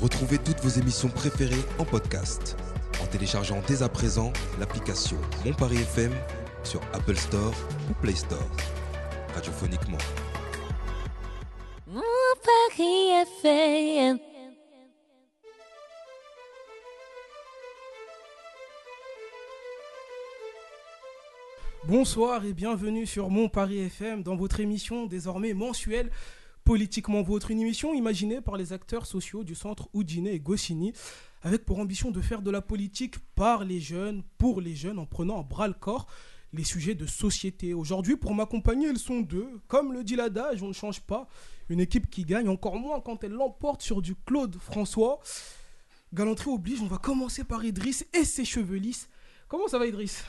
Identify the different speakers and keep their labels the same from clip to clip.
Speaker 1: Retrouvez toutes vos émissions préférées en podcast en téléchargeant dès à présent l'application Mon Paris FM sur Apple Store ou Play Store. Radiophoniquement.
Speaker 2: Mon Paris FM.
Speaker 3: Bonsoir et bienvenue sur Mon Paris FM dans votre émission désormais mensuelle Politiquement Votre, une émission imaginée par les acteurs sociaux du centre Oudiné et Goscinny avec pour ambition de faire de la politique par les jeunes, pour les jeunes, en prenant à bras le corps les sujets de société. Aujourd'hui, pour m'accompagner, elles sont deux. Comme le dit l'adage, on ne change pas. Une équipe qui gagne, encore moins quand elle l'emporte sur du Claude François. Galanterie oblige, on va commencer par Idriss et ses cheveux lisses. Comment ça va Idriss?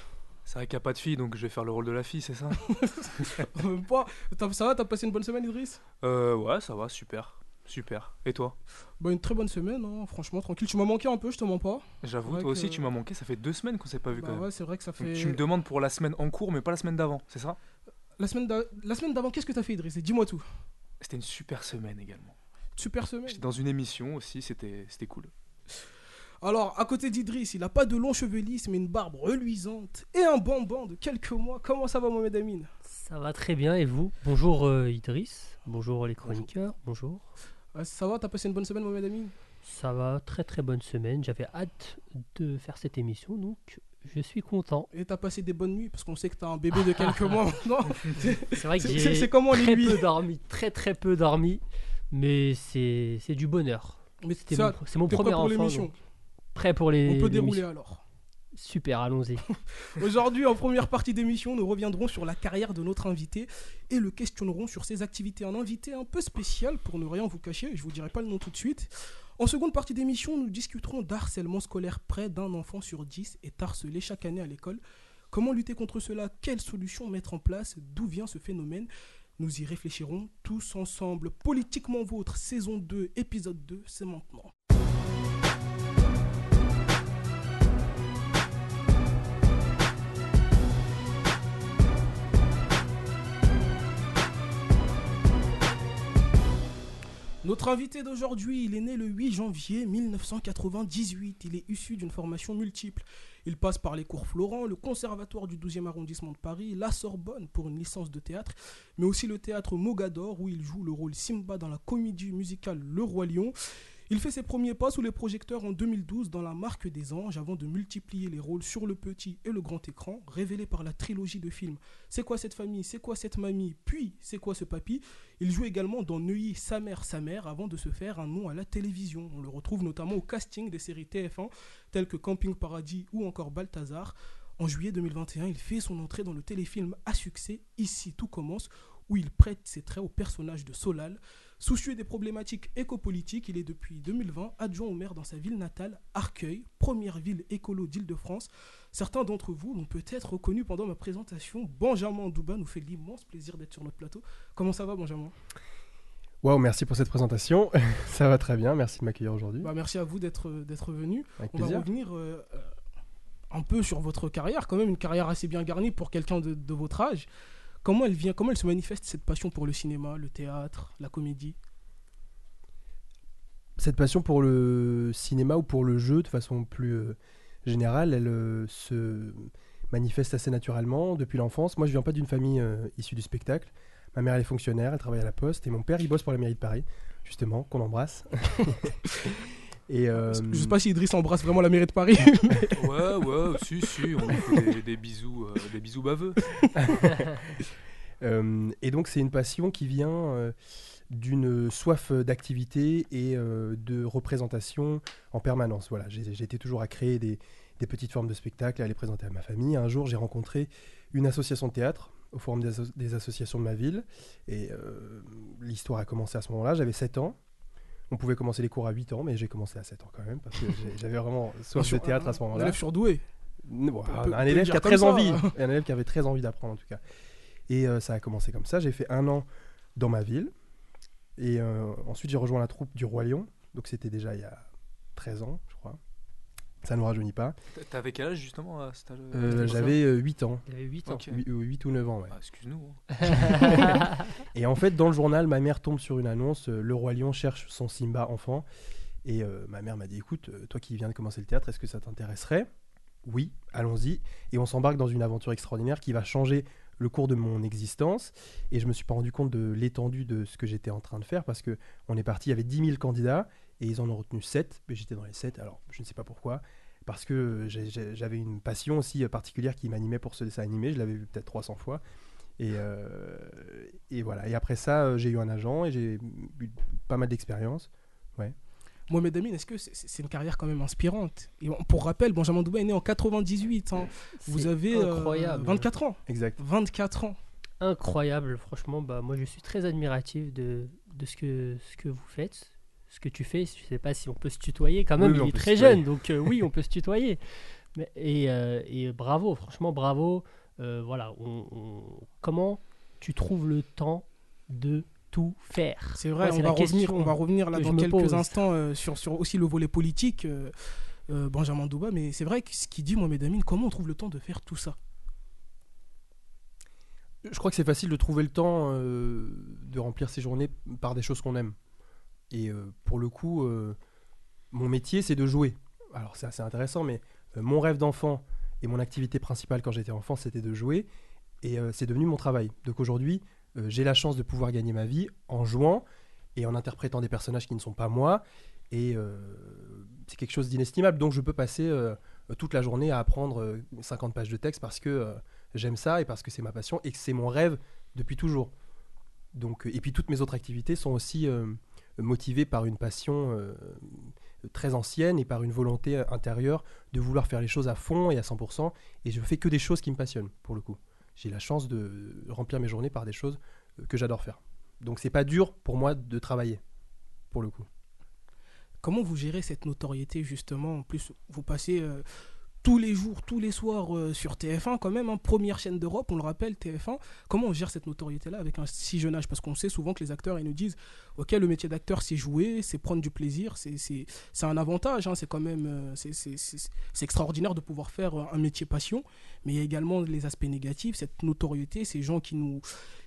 Speaker 4: C'est vrai qu'il n'y a pas de fille, donc je vais faire le rôle de la fille, c'est ça.
Speaker 3: T'as- Ça va, t'as passé une bonne semaine Idriss?
Speaker 4: Euh, ouais, ça va, super. Super. Et toi?
Speaker 3: Bah une très bonne semaine, hein, franchement tranquille. Tu m'as manqué un peu, je te mens pas.
Speaker 4: J'avoue, toi aussi, tu m'as manqué, ça fait deux semaines qu'on s'est pas vu
Speaker 3: Bah
Speaker 4: quand même.
Speaker 3: ouais, c'est vrai que ça
Speaker 4: Donc,
Speaker 3: fait.
Speaker 4: tu me demandes pour la semaine en cours, mais pas la semaine d'avant, c'est ça?
Speaker 3: La semaine d'a- la semaine d'avant, qu'est-ce que t'as fait Idriss? Dis-moi tout.
Speaker 4: C'était une super semaine également.
Speaker 3: Super semaine.
Speaker 4: J'étais dans une émission aussi, c'était c'était cool.
Speaker 3: Alors, à côté d'Idriss, il a pas de longs cheveux lisses, mais une barbe reluisante et un bonbon de quelques mois. Comment ça va, Mohamed Amin?
Speaker 5: Ça va très bien et vous? Bonjour euh, Idriss, bonjour les chroniqueurs, bonjour.
Speaker 3: Ah, Ça va, t'as passé une bonne semaine, Mohamed Amin?
Speaker 5: Ça va, très très bonne semaine. J'avais hâte de faire cette émission donc je suis content.
Speaker 3: Et t'as passé des bonnes nuits Parce qu'on sait que t'as un bébé de quelques mois maintenant.
Speaker 5: C'est vrai que j'ai
Speaker 3: c'est- c'est comment les
Speaker 5: très
Speaker 3: nuits
Speaker 5: peu dormi, très très peu dormi, mais c'est c'est du bonheur.
Speaker 3: Mais
Speaker 5: C'était
Speaker 3: ça,
Speaker 5: mon- C'est mon
Speaker 3: t'es
Speaker 5: premier
Speaker 3: pour
Speaker 5: enfant. Prêt pour les.
Speaker 3: On peut dérouler alors.
Speaker 5: Super, allons-y.
Speaker 3: Aujourd'hui, en première partie d'émission, nous reviendrons sur la carrière de notre invité et le questionnerons sur ses activités. Un invité un peu spécial, pour ne rien vous cacher, je vous dirai pas le nom tout de suite. En seconde partie d'émission, nous discuterons d'harcèlement scolaire. Près d'un enfant sur dix est harcelé chaque année à l'école. Comment lutter contre cela? Quelles solutions mettre en place? D'où vient ce phénomène? Nous y réfléchirons tous ensemble. Politiquement vôtre, saison 2, épisode 2, c'est maintenant. Notre invité d'aujourd'hui, il est né le 8 janvier 1998. Il est issu d'une formation multiple. Il passe par les cours Florent, le conservatoire du 12e arrondissement de Paris, la Sorbonne pour une licence de théâtre, mais aussi le théâtre Mogador où il joue le rôle Simba dans la comédie musicale Le Roi Lion. Il fait ses premiers pas sous les projecteurs en 2012 dans La Marque des Anges avant de multiplier les rôles sur le petit et le grand écran, révélés par la trilogie de films C'est quoi cette famille? C'est quoi cette mamie? Puis C'est quoi ce papy? Il joue également dans Neuilly, sa mère, sa mère, avant de se faire un nom à la télévision. On le retrouve notamment au casting des séries TF1 telles que Camping Paradis ou encore Balthazar. En juillet 2021, il fait son entrée dans le téléfilm à succès Ici tout commence, où il prête ses traits au personnage de Solal. Soucieux des problématiques écopolitiques, il est depuis 2020 adjoint au maire dans sa ville natale, Arcueil, première ville écolo d'Île-de-France. Certains d'entre vous l'ont peut-être reconnu pendant ma présentation. Benjamin Douba nous fait l'immense plaisir d'être sur notre plateau. Comment ça va, Benjamin?
Speaker 6: Waouh, merci pour cette présentation. Ça va très bien, merci de m'accueillir aujourd'hui.
Speaker 3: Bah, Merci à vous d'être d'être venu.
Speaker 6: Avec
Speaker 3: On va
Speaker 6: plaisir.
Speaker 3: revenir euh, euh, un peu sur votre carrière, quand même, une carrière assez bien garnie pour quelqu'un de, de votre âge. Comment elle vient, comment elle se manifeste cette passion pour le cinéma, le théâtre, la comédie?
Speaker 6: Cette passion pour le cinéma ou pour le jeu, de façon plus euh, générale, elle euh, se manifeste assez naturellement depuis l'enfance. Moi, je viens pas d'une famille euh, issue du spectacle. Ma mère, elle est fonctionnaire, elle travaille à la poste, et mon père, il bosse pour la mairie de Paris, justement, qu'on embrasse. et euh,
Speaker 3: Je sais pas si Idriss embrasse vraiment la mairie de Paris.
Speaker 4: Ouais, ouais, si, si, on lui fait des, des bisous, euh, des bisous baveux.
Speaker 6: Euh, et donc c'est une passion qui vient euh, d'une soif d'activité et euh, de représentation en permanence. Voilà, été toujours à créer des, des petites formes de spectacles, à les présenter à ma famille. Un jour, j'ai rencontré une association de théâtre au forum des, asso- des associations de ma ville. Et euh, l'histoire a commencé à ce moment-là. J'avais 7 ans. On pouvait commencer les cours à 8 ans, mais j'ai commencé à 7 ans quand même, parce que j'avais vraiment soif de théâtre à ce
Speaker 3: Un
Speaker 6: moment-là.
Speaker 3: élève surdoué.
Speaker 6: Bon, un, un élève qui a très
Speaker 3: ça.
Speaker 6: envie, un élève qui avait très envie d'apprendre en tout cas. Et euh, ça a commencé comme ça. J'ai fait un an dans ma ville. Et euh, ensuite, j'ai rejoint la troupe du Roi Lion. Donc, c'était déjà il y a 13 ans, je crois. Ça ne nous rajeunit pas.
Speaker 4: T'avais quel âge justement à cet âge
Speaker 6: Euh, J'avais euh, 8 ans.
Speaker 5: Il avait 8 ans.
Speaker 4: Ok.
Speaker 6: 8, ou 9 ans, ouais.
Speaker 4: Ah, Excuse-nous. hein.
Speaker 6: Et en fait, dans le journal, ma mère tombe sur une annonce euh, Le Roi Lion cherche son Simba enfant. Et euh, ma mère m'a dit écoute, euh, toi qui viens de commencer le théâtre, est-ce que ça t'intéresserait? Oui, allons-y. Et on s'embarque dans une aventure extraordinaire qui va changer le cours de mon existence. Et je me suis pas rendu compte de l'étendue de ce que j'étais en train de faire parce que on est parti, il y avait 10 000 candidats et ils en ont retenu 7. Mais j'étais dans les 7, alors je ne sais pas pourquoi. Parce que j'avais une passion aussi euh, particulière qui m'animait pour ce dessin animé. Je l'avais vu peut-être 300 fois. Et, euh, et voilà. Et après ça, euh, j'ai eu un agent et j'ai eu pas mal d'expérience.
Speaker 3: Mohamed Amin, est-ce que c'est une carrière quand même inspirante? Et pour rappel, Benjamin Douba est né en 98. hein. Vous avez euh,
Speaker 5: incroyable.
Speaker 3: 24 ans.
Speaker 6: Exact.
Speaker 3: 24 ans.
Speaker 5: incroyable. Franchement, bah, moi, je suis très admiratif de, de ce, que, ce que vous faites, ce que tu fais. Je sais pas si on peut se tutoyer quand même.
Speaker 6: Oui,
Speaker 5: il est très jeune, donc euh, oui, on peut se tutoyer. Mais, et, euh, et bravo, franchement, bravo. Euh, voilà, on- on- comment tu trouves le temps de tout faire?
Speaker 3: C'est vrai,
Speaker 5: Ouais,
Speaker 3: on, va revenir, on va revenir là
Speaker 5: que
Speaker 3: dans quelques
Speaker 5: pose.
Speaker 3: instants euh, sur, sur aussi le volet politique, euh, euh, Benjamin Douba. Mais c'est vrai que ce qu'il dit, Mohamed Amin, comment on trouve le temps de faire tout ça?
Speaker 6: Je crois que c'est facile de trouver le temps euh, de remplir ses journées par des choses qu'on aime. Et euh, pour le coup, euh, mon métier, c'est de jouer. Alors c'est assez intéressant, mais euh, mon rêve d'enfant et mon activité principale quand j'étais enfant, c'était de jouer. Et c'est devenu mon travail. Donc aujourd'hui, j'ai la chance de pouvoir gagner ma vie en jouant et en interprétant des personnages qui ne sont pas moi. Et c'est quelque chose d'inestimable. Donc je peux passer toute la journée à apprendre euh, 50 pages de texte parce que j'aime ça et parce que c'est ma passion et que c'est mon rêve depuis toujours. Donc, et puis toutes mes autres activités sont aussi motivées par une passion euh, très ancienne et par une volonté euh, intérieure de vouloir faire les choses à fond et à 100%. Et je fais que des choses qui me passionnent, pour le coup. J'ai la chance de remplir mes journées par des choses euh, que j'adore faire. Donc c'est pas dur pour moi de travailler, pour le coup.
Speaker 3: Comment vous gérez cette notoriété justement? En plus, vous passez tous les jours, tous les soirs euh, sur TF1 quand même, hein, première chaîne d'Europe, on le rappelle, TF1. Comment on gère cette notoriété-là avec un si jeune âge? Parce qu'on sait souvent que les acteurs, ils nous disent, ok, le métier d'acteur, c'est jouer, c'est prendre du plaisir, c'est c'est- c'est un avantage, hein, c'est quand même, euh, c'est- extraordinaire de pouvoir faire euh, un métier passion, mais il y a également les aspects négatifs, cette notoriété, ces gens qui nous,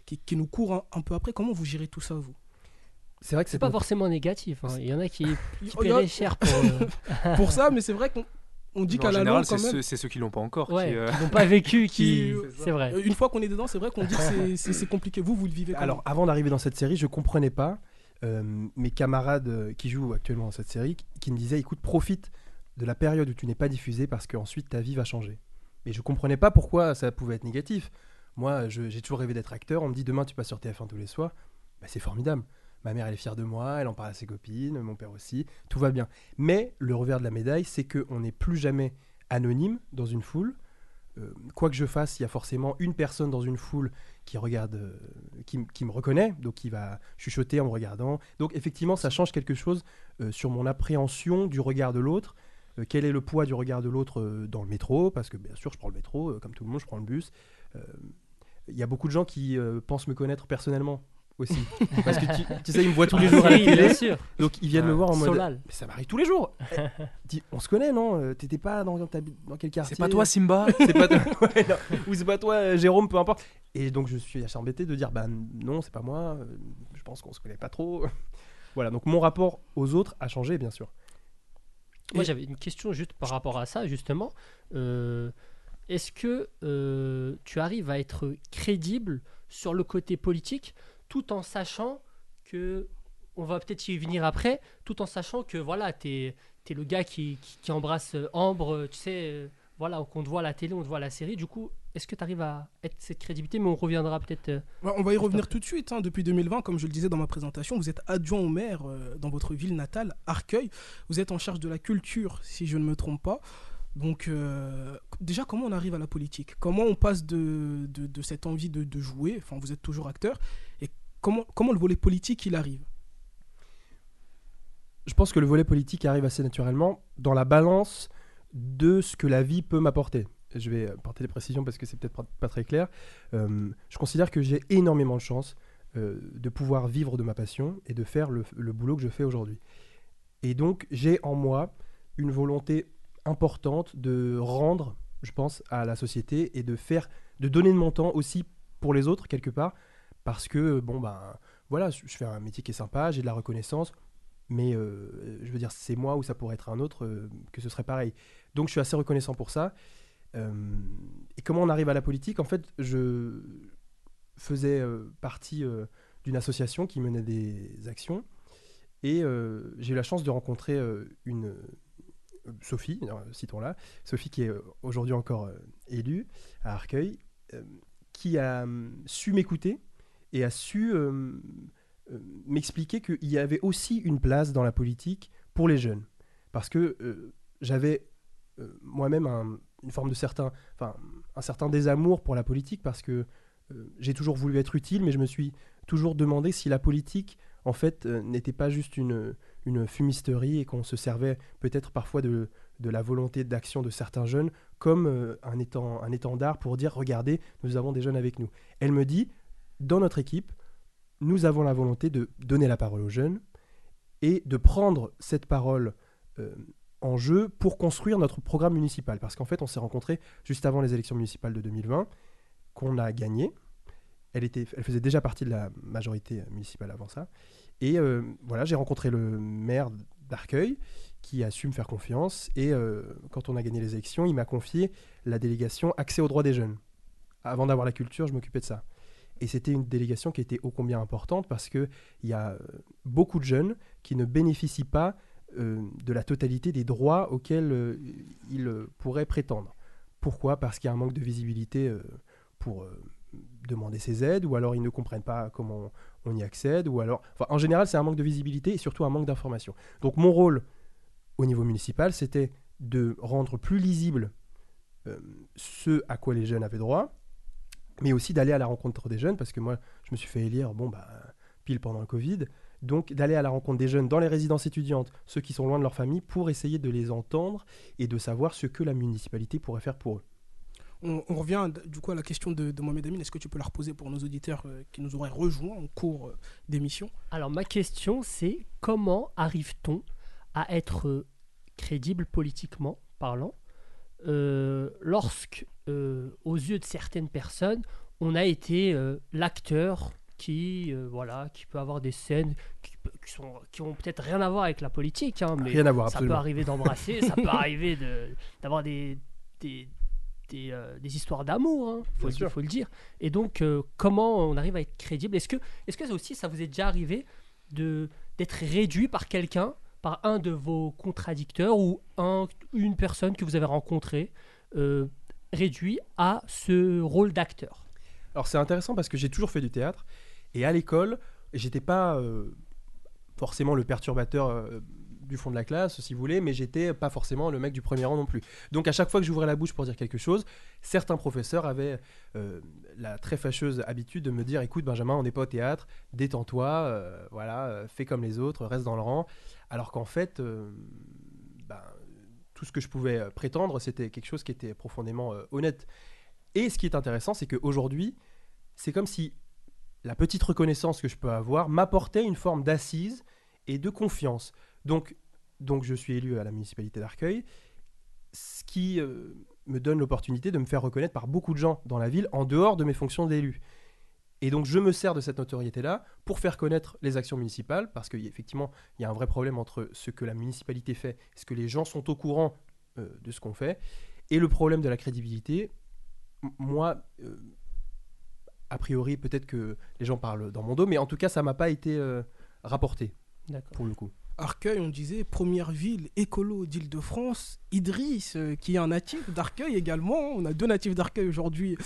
Speaker 3: qui, qui nous courent un, un peu après. Comment vous gérez tout ça, vous?
Speaker 6: C'est vrai que
Speaker 5: C'est pas forcément négatif. hein. Il y en a qui, qui
Speaker 3: Il y a-
Speaker 5: paieraient cher pour. euh,
Speaker 3: pour ça, mais c'est vrai qu'on on dit qu'à
Speaker 4: en
Speaker 3: la
Speaker 4: général,
Speaker 3: longue,
Speaker 4: c'est ceux, ceux qui l'ont pas encore.
Speaker 5: ouais,
Speaker 4: qui, euh,
Speaker 5: qui n'ont pas vécu, qui. C'est vrai.
Speaker 3: euh, une fois qu'on est dedans, c'est vrai qu'on dit que c'est- compliqué. Vous, vous le vivez
Speaker 6: Alors, avant d'arriver dans cette série, je comprenais pas euh, mes camarades qui jouent actuellement dans cette série qui- me disaient écoute, profite de la période où tu n'es pas diffusé parce qu'ensuite ta vie va changer. Mais je comprenais pas pourquoi ça pouvait être négatif. Moi, je- j'ai toujours rêvé d'être acteur. On me dit demain tu passes sur TF1 tous les soirs. Bah, c'est formidable. Ma mère, elle est fière de moi, elle en parle à ses copines, mon père aussi, tout va bien. Mais le revers de la médaille, c'est qu'on n'est plus jamais anonyme dans une foule. Euh, quoi que je fasse, il y a forcément une personne dans une foule qui regarde, euh, qui, me reconnaît, donc qui va chuchoter en me regardant. Donc effectivement, ça change quelque chose euh, sur mon appréhension du regard de l'autre. Quel est le poids du regard de l'autre dans le métro? Parce que bien sûr, je prends le métro, comme tout le monde, je prends le bus. Il y a beaucoup de gens qui pensent me connaître personnellement aussi. Parce que tu, tu sais, ils me voient tous les jours à la
Speaker 5: Oui,
Speaker 6: télé,
Speaker 5: bien sûr.
Speaker 6: donc ils viennent me voir en mode.
Speaker 5: Solal.
Speaker 6: Mais ça m'arrive tous les jours. Eh, dis, on se connaît, non? Euh, T'étais pas dans, dans quel quartier?
Speaker 4: C'est pas toi, Simba?
Speaker 6: C'est pas toi, ouais, non. ou c'est pas toi, euh, Jérôme, peu importe. Et donc je suis assez embêté de dire, bah non, c'est pas moi. euh, Je pense qu'on se connaît pas trop. voilà, donc mon rapport aux autres a changé, bien sûr.
Speaker 5: Moi, j'avais une question juste par rapport à ça, justement. Euh, Est-ce que euh, tu arrives à être crédible sur le côté politique? Tout en sachant que, on va peut-être y venir après, tout en sachant que voilà, tu es, le gars qui, qui- qui embrasse euh, Ambre, tu sais, euh, voilà, qu'on te voit à la télé, on te voit à la série. Du coup, est-ce que tu arrives à être cette crédibilité? Mais on reviendra peut-être. euh,
Speaker 3: On va y revenir tout de suite. hein. Depuis 2020, comme je le disais dans ma présentation, vous êtes adjoint au maire euh, dans votre ville natale, Arcueil. Vous êtes en charge de la culture, si je ne me trompe pas. Donc, euh, déjà, comment on arrive à la politique? Comment on passe de, de, de cette envie de, de jouer? Enfin, vous êtes toujours acteur. Comment, comment le volet politique, il arrive?
Speaker 6: Je pense que le volet politique arrive assez naturellement dans la balance de ce que la vie peut m'apporter. Je vais apporter des précisions parce que c'est peut-être pas- pas très clair. Euh, je considère que j'ai énormément de chance euh, de pouvoir vivre de ma passion et de faire le, le boulot que je fais aujourd'hui. Et donc, j'ai en moi une volonté importante de rendre, je pense, à la société et de faire, de donner de mon temps aussi pour les autres quelque part, parce que bon ben voilà, je fais un métier qui est sympa, j'ai de la reconnaissance, mais euh, je veux dire, c'est moi ou ça pourrait être un autre, euh, que ce serait pareil. Donc je suis assez reconnaissant pour ça. Euh, et comment on arrive à la politique? En fait, je faisais partie d'une association qui menait des actions. Et j'ai eu la chance de rencontrer une Sophie, citons-la, Sophie qui est aujourd'hui encore élue à Arcueil, qui a hum, su m'écouter et a su euh, euh, m'expliquer qu'il y avait aussi une place dans la politique pour les jeunes. Parce que euh, j'avais moi-même un- une forme de certain, enfin, un certain désamour pour la politique parce que j'ai toujours voulu être utile, mais je me suis toujours demandé si la politique, en fait, n'était pas juste une, une fumisterie et qu'on se servait peut-être parfois de, de la volonté d'action de certains jeunes comme un, étend- un étendard pour dire regardez, nous avons des jeunes avec nous. Elle me dit dans notre équipe, nous avons la volonté de donner la parole aux jeunes et de prendre cette parole euh, en jeu pour construire notre programme municipal. Parce qu'en fait, on s'est rencontrés juste avant les élections municipales de 2020, qu'on a gagné. Elle, était, elle faisait déjà partie de la majorité municipale avant ça. Et euh, voilà, j'ai rencontré le maire d'Arcueil qui a su me faire confiance. Et euh, quand on a gagné les élections, il m'a confié la délégation accès aux droits des jeunes. Avant d'avoir la culture, je m'occupais de ça. Et c'était une délégation qui était ô combien importante parce qu'il y a euh, beaucoup de jeunes qui ne bénéficient pas euh, de la totalité des droits auxquels euh, ils pourraient prétendre. Pourquoi? Parce qu'il y a un manque de visibilité pour demander ces aides, ou alors ils ne comprennent pas comment on y accède, ou alors... En général, c'est un manque de visibilité et surtout un manque d'information. Donc mon rôle au niveau municipal, c'était de rendre plus lisible ce à quoi les jeunes avaient droit, mais aussi d'aller à la rencontre des jeunes, parce que moi, je me suis fait élire, bon, bah, pile pendant le Covid, donc d'aller à la rencontre des jeunes dans les résidences étudiantes, ceux qui sont loin de leur famille, pour essayer de les entendre et de savoir ce que la municipalité pourrait faire pour eux.
Speaker 3: On, on revient du coup à la question de, de Mohamed Amin. Est-ce que tu peux la reposer pour nos auditeurs euh, qui nous auraient rejoints en cours euh, d'émission?
Speaker 5: Alors ma question c'est comment arrive-t-on à être euh, crédible politiquement parlant euh, lorsque, euh, aux yeux de certaines personnes, on a été euh, l'acteur qui, voilà, qui peut avoir des scènes qui, qui sont, qui ont peut-être rien à voir avec la politique, hein, mais
Speaker 6: Rien à voir,
Speaker 5: ça peut arriver d'embrasser, ça peut arriver de- d'avoir des, des, des, des histoires d'amour, hein, faut, le-
Speaker 6: sûr.
Speaker 5: faut le dire. Et donc, comment on arrive à être crédible? Est-ce que, est-ce que ça aussi, ça vous est déjà arrivé d'être réduit par quelqu'un, par un de vos contradicteurs ou un, une personne que vous avez rencontrée, euh, réduit à ce rôle d'acteur.
Speaker 6: Alors c'est intéressant parce que j'ai toujours fait du théâtre et à l'école, j'étais pas euh, forcément le perturbateur euh, du fond de la classe, si vous voulez, mais j'étais pas forcément le mec du premier rang non plus. Donc à chaque fois que j'ouvrais la bouche pour dire quelque chose, certains professeurs avaient euh, la très fâcheuse habitude de me dire "Écoute Benjamin, on n'est pas au théâtre, détends-toi, euh, voilà, euh, fais comme les autres, reste dans le rang." Alors qu'en fait, ben, tout ce que je pouvais prétendre, c'était quelque chose qui était profondément honnête. Et ce qui est intéressant, c'est qu'aujourd'hui, c'est comme si la petite reconnaissance que je peux avoir m'apportait une forme d'assise et de confiance. Donc, donc je suis élu à la municipalité d'Arcueil, ce qui euh, me donne l'opportunité de me faire reconnaître par beaucoup de gens dans la ville en dehors de mes fonctions d'élu. Et donc je me sers de cette notoriété-là pour faire connaître les actions municipales, parce qu'effectivement, il y a un vrai problème entre ce que la municipalité fait, ce que les gens sont au courant euh, de ce qu'on fait, et le problème de la crédibilité. Moi, euh, a priori, peut-être que les gens parlent dans mon dos, mais en tout cas, ça m'a pas été euh, rapporté, pour le coup.
Speaker 3: Arcueil, on disait première ville écolo d'Île-de-France. Idriss, euh, qui est un natif d'Arcueil également. On a deux natifs d'Arcueil aujourd'hui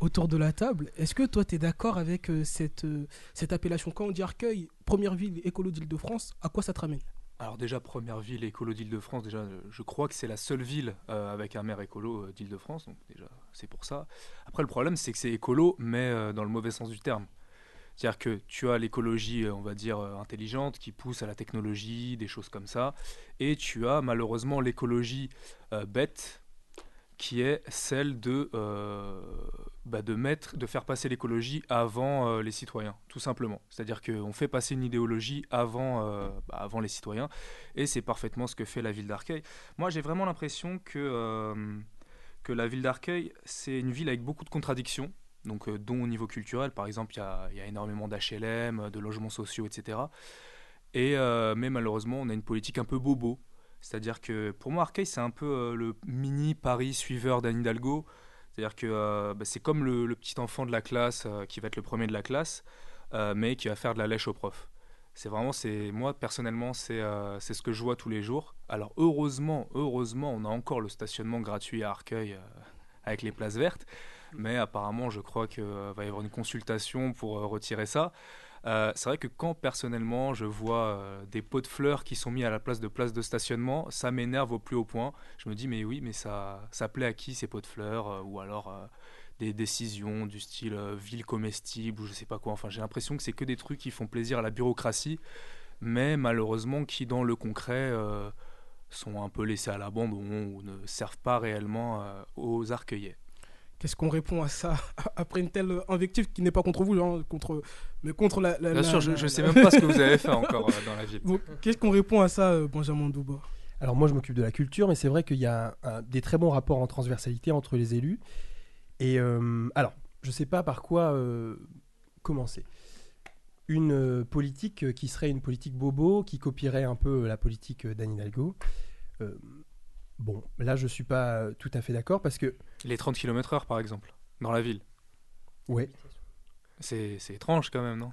Speaker 3: autour de la table. Est-ce que toi, tu es d'accord avec euh, cette, euh, cette appellation? Quand on dit Arcueil, première ville écolo d'Île-de-France, à quoi ça te ramène?
Speaker 4: Alors déjà, première ville écolo d'Île-de-France, déjà, je crois que c'est la seule ville avec un maire écolo d'Île-de-France, donc déjà, c'est pour ça. Après, le problème, c'est que c'est écolo, mais dans le mauvais sens du terme. C'est-à-dire que tu as l'écologie, euh, on va dire, euh, intelligente, qui pousse à la technologie, des choses comme ça, et tu as malheureusement l'écologie euh, bête, qui est celle de, bah, de mettre, de faire passer l'écologie avant les citoyens, tout simplement. C'est-à-dire qu'on fait passer une idéologie avant, bah, avant les citoyens, et c'est parfaitement ce que fait la ville d'Arcueil. Moi, j'ai vraiment l'impression que, que la ville d'Arcueil, c'est une ville avec beaucoup de contradictions, donc, euh, dont au niveau culturel, par exemple, il y a, énormément d'HLM, de logements sociaux, etc. Et, euh, mais malheureusement, on a une politique un peu bobo. C'est-à-dire que pour moi, Arcueil, c'est un peu euh, le mini Paris suiveur d'Anne Hidalgo. C'est-à-dire que bah, c'est comme le, petit enfant de la classe qui va être le premier de la classe, mais qui va faire de la lèche au prof. C'est vraiment, c'est moi personnellement, c'est ce que je vois tous les jours. Alors heureusement, heureusement, on a encore le stationnement gratuit à Arcueil avec les places vertes, mais apparemment, je crois qu'il va y avoir une consultation pour euh, retirer ça. Euh, c'est vrai que quand personnellement je vois euh, des pots de fleurs qui sont mis à la place de places de stationnement, ça m'énerve au plus haut point. Je me dis mais oui mais ça, ça plaît à qui ces pots de fleurs euh, ou alors euh, des décisions du style euh, ville comestible ou je sais pas quoi. Enfin j'ai l'impression que c'est que des trucs qui font plaisir à la bureaucratie, mais malheureusement qui dans le concret euh, sont un peu laissés à l'abandon ou ne servent pas réellement euh, aux arcueillais.
Speaker 3: Qu'est-ce qu'on répond à ça après une telle invective qui n'est pas contre vous, genre, contre, mais contre la. la-
Speaker 4: Bien
Speaker 3: la-
Speaker 4: sûr, je,
Speaker 3: la-
Speaker 4: je sais même pas ce que vous avez fait encore euh, dans la ville.
Speaker 3: Donc, qu'est-ce qu'on répond à ça, euh, Benjamin Douba?
Speaker 6: Alors moi je m'occupe de la culture, mais c'est vrai qu'il y a un- des très bons rapports en transversalité entre les élus. Et euh, alors, je ne sais pas par quoi euh, commencer. Une euh, politique qui serait une politique bobo, qui copierait un peu la politique euh, d'Anne Hidalgo. Bon, là je suis pas euh, tout à fait d'accord parce que,
Speaker 4: Les 30 km/h par exemple, dans la ville.
Speaker 6: ouais,
Speaker 4: C'est étrange quand même, non?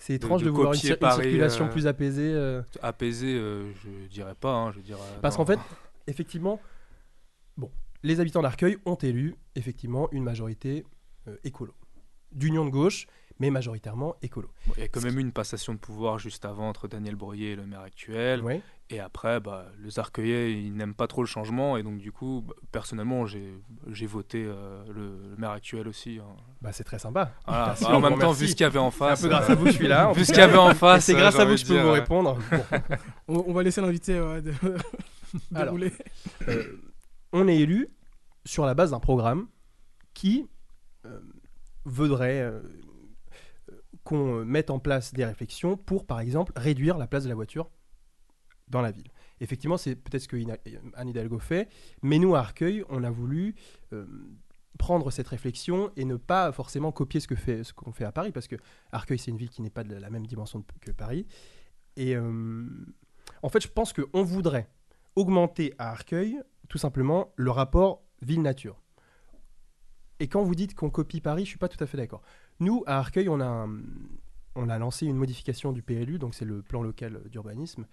Speaker 6: C'est étrange
Speaker 4: de
Speaker 6: de, vouloir une, circulation
Speaker 4: euh,
Speaker 6: plus apaisée. euh,
Speaker 4: Apaisé, euh, je dirais pas, hein, je dirais.
Speaker 6: Parce qu'en fait, effectivement, bon, les habitants d'Arcueil ont élu effectivement une majorité écolo, d'union de gauche, mais majoritairement écolo.
Speaker 4: Bon, il y a quand même eu une passation de pouvoir juste avant entre Daniel Breuiller et le maire actuel.
Speaker 6: Ouais.
Speaker 4: Et après, bah, les Arcueillais, ils n'aiment pas trop le changement. Et donc, du coup, bah, personnellement, j'ai j'ai voté euh, le, le maire actuel aussi. hein.
Speaker 6: Bah, c'est très sympa.
Speaker 4: Voilà.
Speaker 6: Merci,
Speaker 4: Bah, en même temps, vu ce qu'il y avait en
Speaker 6: C'est un
Speaker 4: face.
Speaker 6: peu grâce
Speaker 4: euh,
Speaker 6: à vous que je suis là.
Speaker 4: Vu ce qu'il y avait en face.
Speaker 6: c'est grâce à vous que je peux vous répondre. Bon,
Speaker 3: on, on va laisser l'invité euh, de- dérouler.
Speaker 6: euh, on est élu sur la base d'un programme qui euh, voudrait euh, qu'on mette en place des réflexions pour, par exemple, réduire la place de la voiture dans la ville. Effectivement, c'est peut-être ce que Anne Hidalgo fait, mais nous, à Arcueil, on a voulu euh, prendre cette réflexion et ne pas forcément copier ce que fait ce qu'on fait à Paris, parce que Arcueil, c'est une ville qui n'est pas de la même dimension que Paris. Et euh, en fait, je pense qu'on voudrait augmenter à Arcueil tout simplement le rapport ville-nature. Et quand vous dites qu'on copie Paris, je suis pas tout à fait d'accord. Nous, à Arcueil, on a, on a lancé une modification du PLU, donc c'est le plan local d'urbanisme,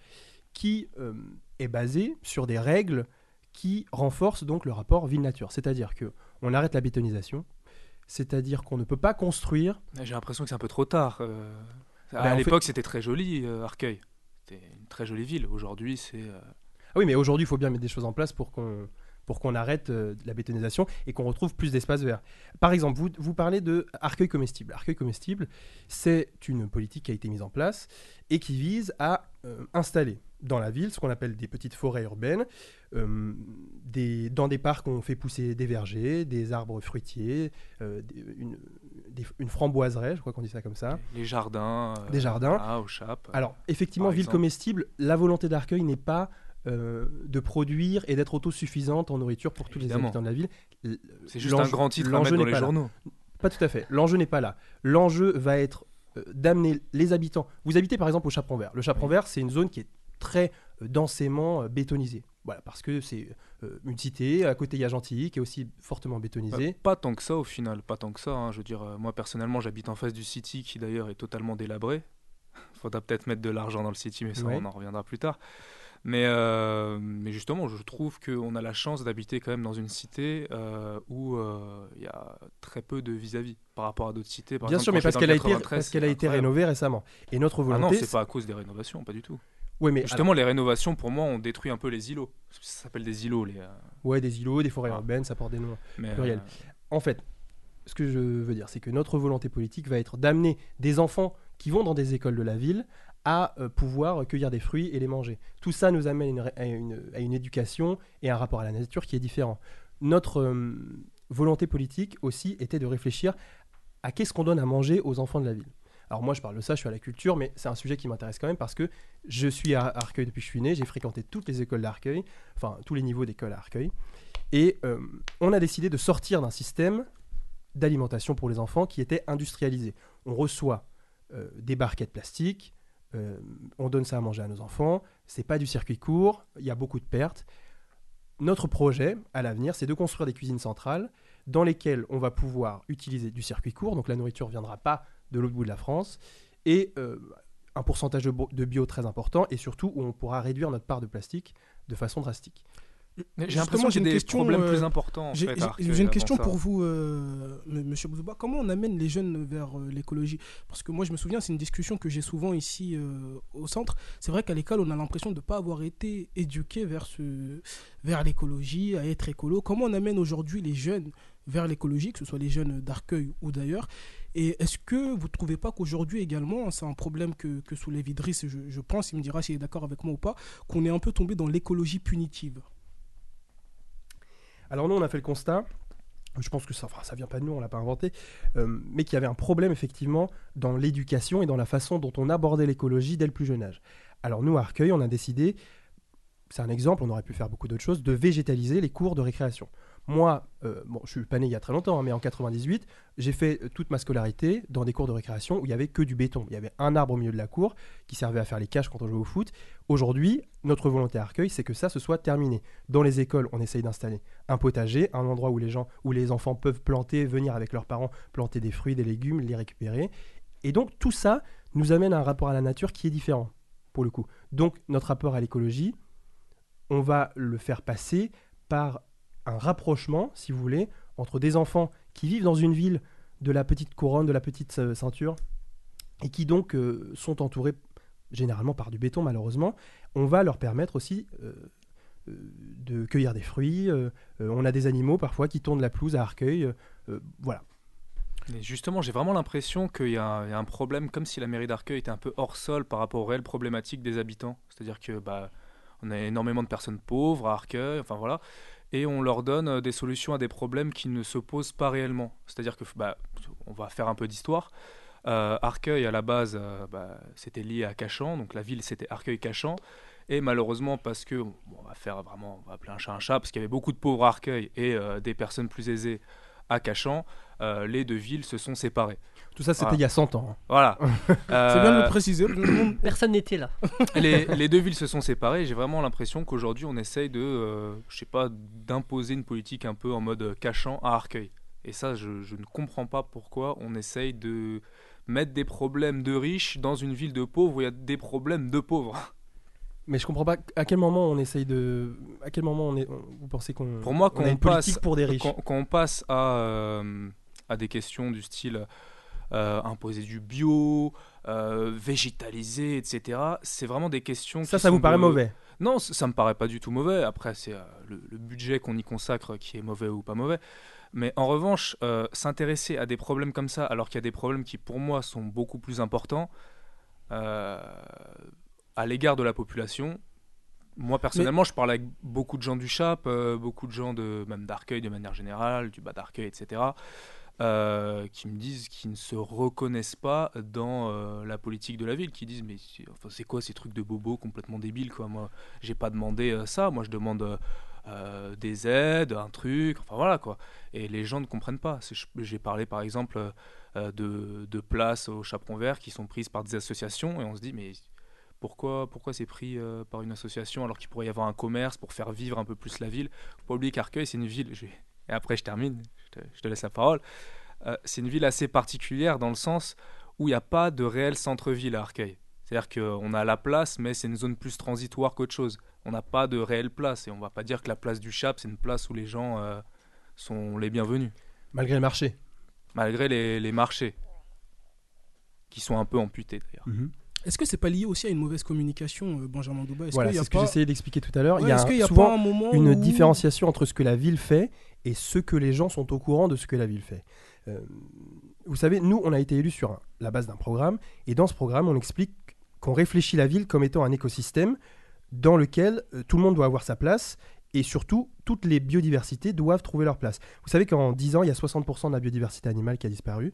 Speaker 6: qui euh, est basé sur des règles qui renforcent donc le rapport ville-nature. C'est-à-dire que on arrête la bétonisation, c'est-à-dire qu'on ne peut pas construire.
Speaker 4: J'ai l'impression que c'est un peu trop tard. euh.
Speaker 6: Bah,
Speaker 4: à l'époque, c'était très joli, euh, Arcueil. C'était une très jolie ville. Aujourd'hui, c'est.
Speaker 6: Ah oui, mais aujourd'hui, il faut bien mettre des choses en place pour qu'on pour qu'on arrête euh, la bétonisation et qu'on retrouve plus d'espace vert. Par exemple, vous, vous parlez de Arcueil comestible. Arcueil comestible, c'est une politique qui a été mise en place et qui vise à euh, installer dans la ville ce qu'on appelle des petites forêts urbaines. Euh, des, dans des parcs, on fait pousser des vergers, des arbres fruitiers, euh, des- une, des- une framboiseraie, je crois qu'on dit ça comme ça.
Speaker 4: les jardins. euh,
Speaker 6: Des jardins.
Speaker 4: Ah, au Chap.
Speaker 6: Alors, effectivement, ville
Speaker 4: exemple.
Speaker 6: comestible, la volonté d'Arcueil n'est pas de produire et d'être autosuffisante en nourriture pour tous les habitants de la ville.
Speaker 4: C'est juste un grand titre à mettre dans les
Speaker 6: pas là.
Speaker 4: journaux.
Speaker 6: Pas tout à fait. L'enjeu n'est pas là. L'enjeu va être d'amener les habitants. Vous habitez par exemple au Chaperon Vert. Le Chaperon Vert, c'est une zone qui est très euh, densément euh, bétonisée. Voilà, parce que c'est euh, une cité. À côté, il y a Gentilly, qui est aussi fortement bétonisée.
Speaker 4: Euh, pas tant que ça au final, pas tant que ça. hein. Je veux dire, euh, moi personnellement, j'habite en face du City qui d'ailleurs est totalement délabré. Faudra peut-être mettre de l'argent dans le City, mais ça
Speaker 6: Ouais.
Speaker 4: on en reviendra plus tard. Mais, euh, mais justement, je trouve qu'on a la chance d'habiter quand même dans une cité où il y a très peu de vis-à-vis par rapport à d'autres cités. Par
Speaker 6: Bien
Speaker 4: exemple,
Speaker 6: sûr, mais parce qu'elle
Speaker 4: le
Speaker 6: a été,
Speaker 4: 93,
Speaker 6: parce qu'elle a
Speaker 4: c'est
Speaker 6: été
Speaker 4: incroyable.
Speaker 6: rénovée récemment. Et notre
Speaker 4: Ah non,
Speaker 6: volonté.
Speaker 4: c'est pas à cause des rénovations, pas du tout.
Speaker 6: Ouais, mais
Speaker 4: Justement, les rénovations, pour moi, ont détruit un peu les îlots. Ça s'appelle des îlots, les. euh,
Speaker 6: ouais, des îlots, des forêts
Speaker 4: Ah.
Speaker 6: urbaines, ça porte des noms.
Speaker 4: mais,
Speaker 6: Pluriel.
Speaker 4: euh,
Speaker 6: En fait, ce que je veux dire, c'est que notre volonté politique va être d'amener des enfants qui vont dans des écoles de la ville à euh, pouvoir cueillir des fruits et les manger. Tout ça nous amène une à, une, à une éducation et un rapport à la nature qui est différent. Notre euh, volonté politique aussi était de réfléchir à qu'est-ce qu'on donne à manger aux enfants de la ville. Alors moi je parle de ça, je suis à la culture, mais c'est un sujet qui m'intéresse quand même parce que je suis à Arcueil depuis que je suis né, j'ai fréquenté toutes les écoles d'Arcueil, enfin tous les niveaux d'école à Arcueil, et euh, on a décidé de sortir d'un système d'alimentation pour les enfants qui était industrialisé. On reçoit euh, des barquettes plastiques, euh, on donne ça à manger à nos enfants, c'est pas du circuit court, il y a beaucoup de pertes. Notre projet à l'avenir, c'est de construire des cuisines centrales dans lesquelles on va pouvoir utiliser du circuit court, donc la nourriture ne viendra pas de l'autre bout de la France, et euh, un pourcentage de, bio très important, et surtout où on pourra réduire notre part de plastique de façon drastique.
Speaker 4: J'ai l'impression
Speaker 3: j'ai
Speaker 4: a
Speaker 3: une
Speaker 4: des
Speaker 3: question,
Speaker 4: problèmes
Speaker 3: euh,
Speaker 4: plus importants. en
Speaker 3: J'ai j'ai- j'ai une question
Speaker 4: ça.
Speaker 3: pour vous, euh, m- Monsieur Bouzouba. Comment on amène les jeunes vers euh, l'écologie? Parce que moi, je me souviens, c'est une discussion que j'ai souvent ici euh, au centre. C'est vrai qu'à l'école, on a l'impression de ne pas avoir été éduqué vers, ce, vers l'écologie, à être écolo. Comment on amène aujourd'hui les jeunes vers l'écologie, que ce soit les jeunes d'Arcueil ou d'ailleurs? Et est-ce que vous ne trouvez pas qu'aujourd'hui également, c'est un problème que, que soulève Idriss, je, pense, il me dira s'il est d'accord avec moi ou pas, qu'on est un peu tombé dans l'écologie punitive?
Speaker 6: Alors nous, on a fait le constat, je pense que ça, enfin, ça vient pas de nous, on l'a pas inventé, euh, mais qu'il y avait un problème effectivement dans l'éducation et dans la façon dont on abordait l'écologie dès le plus jeune âge. Alors nous, à Arcueil, on a décidé, c'est un exemple, on aurait pu faire beaucoup d'autres choses, de végétaliser les cours de récréation. Moi, euh, bon, je suis pas né il y a très longtemps, hein, mais en 98, j'ai fait euh, toute ma scolarité dans des cours de récréation où il y avait que du béton. Il y avait un arbre au milieu de la cour qui servait à faire les caches quand on jouait au foot. Aujourd'hui, notre volonté à Arcueil, c'est que ça se soit terminé. Dans les écoles, on essaye d'installer un potager, un endroit où les gens, où les enfants peuvent planter, venir avec leurs parents, planter des fruits, des légumes, les récupérer. Et donc tout ça nous amène à un rapport à la nature qui est différent, pour le coup. Donc notre rapport à l'écologie, on va le faire passer par un rapprochement, si vous voulez, entre des enfants qui vivent dans une ville de la petite couronne, de la petite euh, ceinture, et qui donc euh, sont entourés généralement par du béton malheureusement. On va leur permettre aussi euh, de cueillir des fruits. on a des animaux parfois qui tournent la pelouse à Arcueil. voilà.
Speaker 4: Mais justement, j'ai vraiment l'impression qu'il y, a un il y a un problème, comme si la mairie d'Arcueil était un peu hors sol par rapport aux réelles problématiques des habitants. C'est-à-dire que bah, on a énormément de personnes pauvres à Arcueil, enfin voilà, et on leur donne euh, des solutions à des problèmes qui ne se posent pas réellement. C'est-à-dire que, bah, on va faire un peu d'histoire. Euh, Arcueil, à la base, euh, bah, c'était lié à Cachan, donc la ville c'était Arcueil-Cachan. Et malheureusement, parce que, on va faire vraiment, on va appeler un chat un chat, parce qu'il y avait beaucoup de pauvres à Arcueil et des personnes plus aisées à Cachan, euh, les deux villes se sont séparées.
Speaker 6: Tout ça, c'était
Speaker 4: Voilà.
Speaker 6: il y a 100 ans. hein.
Speaker 4: Voilà.
Speaker 3: C'est bien de
Speaker 4: Euh,
Speaker 3: le préciser.
Speaker 5: Personne n'était là.
Speaker 4: les, les deux villes se sont séparées. J'ai vraiment l'impression qu'aujourd'hui, on essaye de, euh, je sais pas, d'imposer une politique un peu en mode euh, cachant à Arcueil. Et ça, je, je ne comprends pas pourquoi on essaye de mettre des problèmes de riches dans une ville de pauvres où il y a des problèmes de pauvres.
Speaker 6: Mais je comprends pas à quel moment on essaye de. À quel moment on est. on- vous pensez qu'on.
Speaker 4: Pour moi,
Speaker 6: on
Speaker 4: quand
Speaker 6: a
Speaker 4: on
Speaker 6: une politique
Speaker 4: passe-
Speaker 6: pour des riches.
Speaker 4: Quand, quand on passe à, euh, à des questions du style euh, imposer du bio, euh, végétaliser, etc., c'est vraiment des questions
Speaker 6: Ça,
Speaker 4: qui
Speaker 6: ça vous
Speaker 4: sont
Speaker 6: paraît
Speaker 4: de-
Speaker 6: mauvais?
Speaker 4: Non, c- ça me paraît pas du tout mauvais. Après, c'est euh, le, le budget qu'on y consacre qui est mauvais ou pas mauvais. Mais en revanche, euh, s'intéresser à des problèmes comme ça, alors qu'il y a des problèmes qui, pour moi, sont beaucoup plus importants euh, à l'égard de la population. Moi, personnellement, je parle avec beaucoup de gens du CHAP, euh, beaucoup de gens de même d'Arcueil de manière générale, du bas d'Arcueil, etc., euh, qui me disent qu'ils ne se reconnaissent pas dans euh, la politique de la ville, qui disent mais c'est enfin, c'est quoi ces trucs de bobos complètement débiles quoi? Moi, j'ai pas demandé euh, ça. Moi, je demande des aides, un truc, enfin voilà quoi. Et les gens ne comprennent pas. J'ai parlé par exemple de, de places au Chaperon Vert qui sont prises par des associations et on se dit mais pourquoi, pourquoi c'est pris euh, par une association alors qu'il pourrait y avoir un commerce pour faire vivre un peu plus la ville Faut pas oublier qu'Arcueil, c'est une ville, je et après je termine, je te, je te laisse la parole, Euh, c'est une ville assez particulière dans le sens où il n'y a pas de réel centre-ville à Arcueil. C'est-à-dire qu'on a la place, mais c'est une zone plus transitoire qu'autre chose. On n'a pas de réelle place, et on va pas dire que la place du Chap, c'est une place où les gens euh, sont les bienvenus,
Speaker 6: Malgré le marché.
Speaker 4: malgré les, les marchés, qui sont un peu amputés d'ailleurs.
Speaker 3: Est-ce que c'est pas lié aussi à une mauvaise communication, euh, Benjamin Douba Est-ce
Speaker 6: Voilà, c'est ce que
Speaker 3: pas-
Speaker 6: j'essayais d'expliquer tout à l'heure.
Speaker 3: Ouais,
Speaker 6: il y a un-
Speaker 3: y a
Speaker 6: souvent
Speaker 3: pas un moment
Speaker 6: une
Speaker 3: où-
Speaker 6: différenciation entre ce que la ville fait et ce que les gens sont au courant de ce que la ville fait. Euh, vous savez, nous, on a été élus sur un- la base d'un programme, et dans ce programme, on explique qu'on réfléchit la ville comme étant un écosystème dans lequel euh, tout le monde doit avoir sa place, et surtout, toutes les biodiversités doivent trouver leur place. Vous savez qu'en 10 ans, il y a 60% de la biodiversité animale qui a disparu,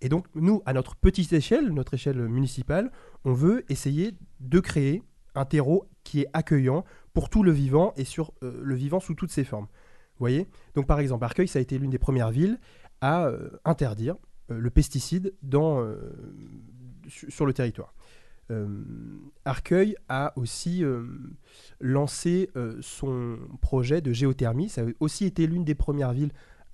Speaker 6: et donc nous, à notre petite échelle, notre échelle municipale, on veut essayer de créer un terreau qui est accueillant pour tout le vivant et sur euh, le vivant sous toutes ses formes. Vous voyez? Donc par exemple, Arcueil, ça a été l'une des premières villes à euh, interdire euh, le pesticide dans, su- sur le territoire. Arcueil a aussi lancé son projet de géothermie. Ça a aussi été l'une des premières villes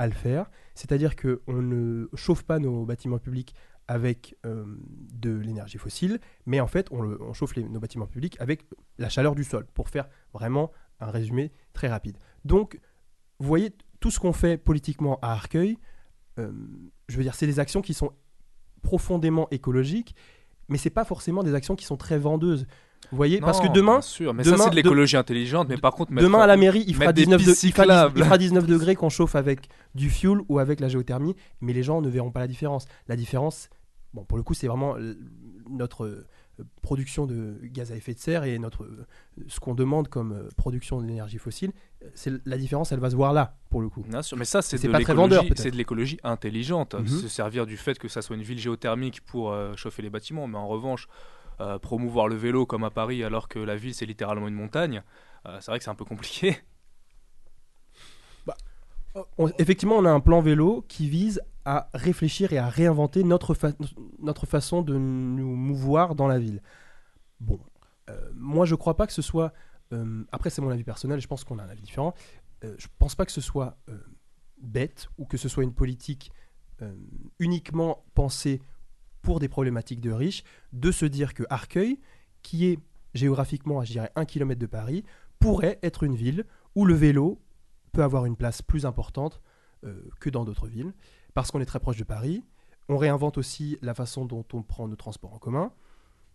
Speaker 6: le faire. C'est-à-dire qu'on ne chauffe pas nos bâtiments publics avec euh, de l'énergie fossile, mais en fait, on, chauffe nos bâtiments publics avec la chaleur du sol, pour faire vraiment un résumé très rapide. Donc, vous voyez, tout ce qu'on fait politiquement à Arcueil, euh, je veux dire, c'est des actions qui sont profondément écologiques, mais c'est pas forcément des actions qui sont très vendeuses. Vous voyez, parce que demain,
Speaker 4: bien sûr, mais
Speaker 6: demain-
Speaker 4: ça c'est de
Speaker 6: de-
Speaker 4: l'écologie intelligente, mais par contre
Speaker 6: Demain à la mairie, il fera,
Speaker 4: mettre des
Speaker 6: 19 de- il fera il fera 19 degrés qu'on chauffe avec du fuel ou avec la géothermie, mais les gens ne verront pas la différence. La différence, bon, pour le coup, c'est vraiment notre euh, production de gaz à effet de serre et notre, euh, ce qu'on demande comme euh, production d'énergie fossile. C'est la différence, elle va se voir là, pour le coup.
Speaker 4: Bien sûr, mais ça c'est de l'écologie,
Speaker 6: peut-être.
Speaker 4: c'est de l'écologie intelligente.
Speaker 6: Mhm.
Speaker 4: Se servir du fait que ça soit une ville géothermique pour euh, chauffer les bâtiments, mais en revanche euh, promouvoir le vélo comme à Paris alors que la ville c'est littéralement une montagne, euh, c'est vrai que c'est un peu compliqué.
Speaker 6: On- effectivement, on a un plan vélo qui vise à réfléchir et à réinventer notre, notre façon de nous mouvoir dans la ville. Bon, euh, moi je crois pas que ce soit. après, c'est mon avis personnel, je pense qu'on a un avis différent. Je pense pas que ce soit bête ou que ce soit une politique uniquement pensée pour des problématiques de riches, de se dire que Arcueil, qui est géographiquement, je dirais, un kilomètre de Paris, pourrait être une ville où le vélo peut avoir une place plus importante euh, que dans d'autres villes, parce qu'on est très proche de Paris. On réinvente aussi la façon dont on prend nos transports en commun.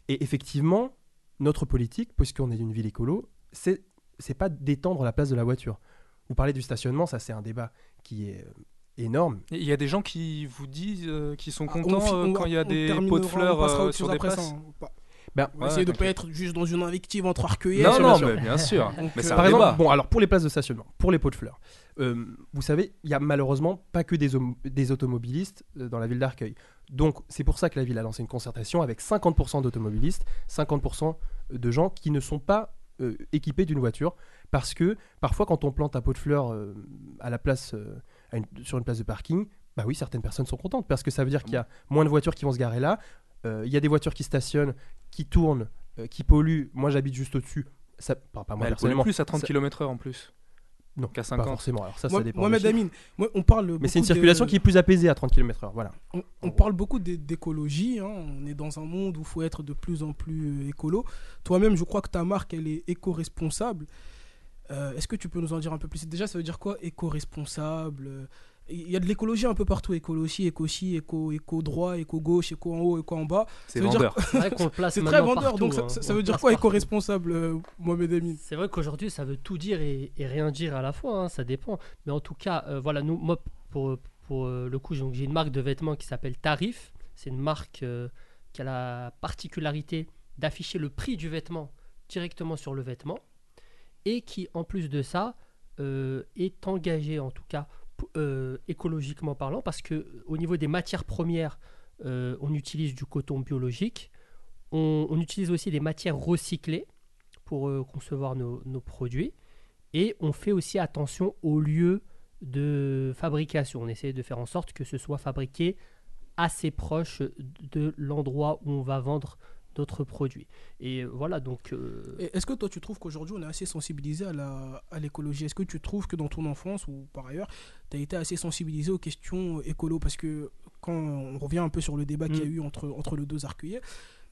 Speaker 6: Et effectivement, notre politique, puisqu'on est une ville écolo, c'est c'est pas d'étendre la place de la voiture. Vous parlez du stationnement, ça c'est un débat qui est euh, énorme.
Speaker 4: Il y a des gens qui vous disent euh, qu'ils sont
Speaker 3: Ah, on
Speaker 4: contents euh,
Speaker 3: on
Speaker 4: quand il y a des pots de fleurs euh, sur des passes.
Speaker 3: hein. Pas-
Speaker 6: Ben,
Speaker 3: On va
Speaker 4: Ouais,
Speaker 3: essayer de pas
Speaker 4: t'inquiète.
Speaker 3: être juste dans une invective entre arcueillés.
Speaker 4: Non, non,
Speaker 6: bien sûr.
Speaker 4: mais bien sûr.
Speaker 3: Donc,
Speaker 4: mais
Speaker 3: euh,
Speaker 6: Par exemple, bon, alors pour les places de stationnement, pour les pots de fleurs, euh, vous savez, il y a malheureusement pas que des, des automobilistes dans la ville d'Arcueil. Donc, c'est pour ça que la ville a lancé une concertation avec 50% d'automobilistes, 50% de gens qui ne sont pas euh, équipés d'une voiture. Parce que parfois, quand on plante un pot de fleurs euh, à la place, euh, à une- sur une place de parking, bah oui, certaines personnes sont contentes parce que ça veut dire qu'il y a moins de voitures qui vont se garer là. Euh, Il y a des voitures qui stationnent, qui tournent, euh, qui polluent. Moi, j'habite juste au-dessus. Ça, pas, pas moi
Speaker 4: pollue
Speaker 6: personnellement.
Speaker 4: plus à 30
Speaker 6: ça-
Speaker 4: km/h en plus.
Speaker 6: Non,
Speaker 4: qu'à
Speaker 6: pas
Speaker 4: 50.
Speaker 6: forcément. Alors ça,
Speaker 3: Moi-
Speaker 6: ça dépend.
Speaker 3: Moi, on parle.
Speaker 6: Mais c'est une
Speaker 3: de-
Speaker 6: circulation qui est plus apaisée à 30 km/h. Voilà.
Speaker 3: On, on parle beaucoup d'é- d'écologie. hein. On est dans un monde où il faut être de plus en plus euh, écolo. Toi-même, je crois que ta marque, elle est éco-responsable. Euh, Est-ce que tu peux nous en dire un peu plus? Déjà, ça veut dire quoi éco-responsable? Euh, Il y a de l'écologie un peu partout écologie, éco-chi, éco- éco-droit, éco-gauche, éco en haut, éco en bas.
Speaker 4: C'est
Speaker 3: veut dire
Speaker 4: vendeur.
Speaker 5: C'est vrai qu'on le place
Speaker 3: C'est très vendeur.
Speaker 5: partout,
Speaker 3: donc, ça,
Speaker 5: hein.
Speaker 3: ça- ça
Speaker 5: On
Speaker 3: veut dire quoi éco-responsable, euh, Mohamed Amin
Speaker 5: C'est vrai qu'aujourd'hui, ça veut tout dire et, et rien dire à la fois, hein, ça dépend. Mais en tout cas, euh, voilà, nous, moi, pour, pour euh, le coup, j'ai une marque de vêtements qui s'appelle Tarif. C'est une marque euh, qui a la particularité d'afficher le prix du vêtement directement sur le vêtement et qui, en plus de ça, euh, est engagée, en tout cas euh, écologiquement parlant, parce que euh, au niveau des matières premières, on utilise du coton biologique. On, utilise aussi des matières recyclées pour concevoir nos, nos produits. Et on fait aussi attention au lieu de fabrication. On essaie de faire en sorte que ce soit fabriqué assez proche de l'endroit où on va vendre notre produit. Et voilà, donc... euh,
Speaker 3: Est-ce que toi tu trouves qu'aujourd'hui on est assez sensibilisé à la- à l'écologie? Est-ce que tu trouves que dans ton enfance ou par ailleurs, tu as été assez sensibilisé aux questions écolo? Parce que quand on revient un peu sur le débat qu'il y a
Speaker 5: Mm.
Speaker 3: eu entre, entre les deux arcueillers,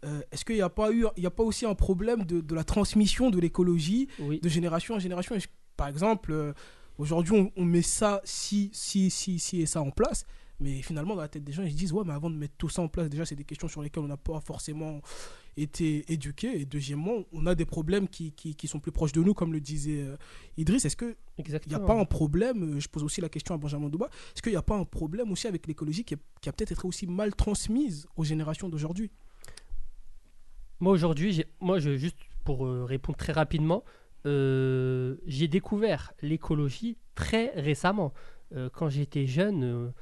Speaker 3: euh, est-ce qu'il n'y a, pas eu- il y a pas aussi un problème de, de la transmission de l'écologie
Speaker 5: oui.
Speaker 3: de génération en génération? Par exemple, euh, aujourd'hui on, on met ça, si, si, si, si et ça en place. Mais finalement, dans la tête des gens, ils se disent Ouais, mais avant de mettre tout ça en place, déjà, c'est des questions sur lesquelles on n'a pas forcément été éduqué. Et deuxièmement, on a des problèmes qui, qui, qui sont plus proches de nous, comme le disait euh, Idriss. Est-ce qu'il n'y a pas un problème euh, Je pose aussi la question à Benjamin Douba. Est-ce qu'il n'y a pas un problème aussi avec l'écologie qui, qui a peut-être été aussi mal transmise aux générations d'aujourd'hui?
Speaker 5: Moi aujourd'hui, j'ai- moi je juste pour euh, répondre très rapidement, euh, j'ai découvert l'écologie très récemment. Euh, quand j'étais jeune,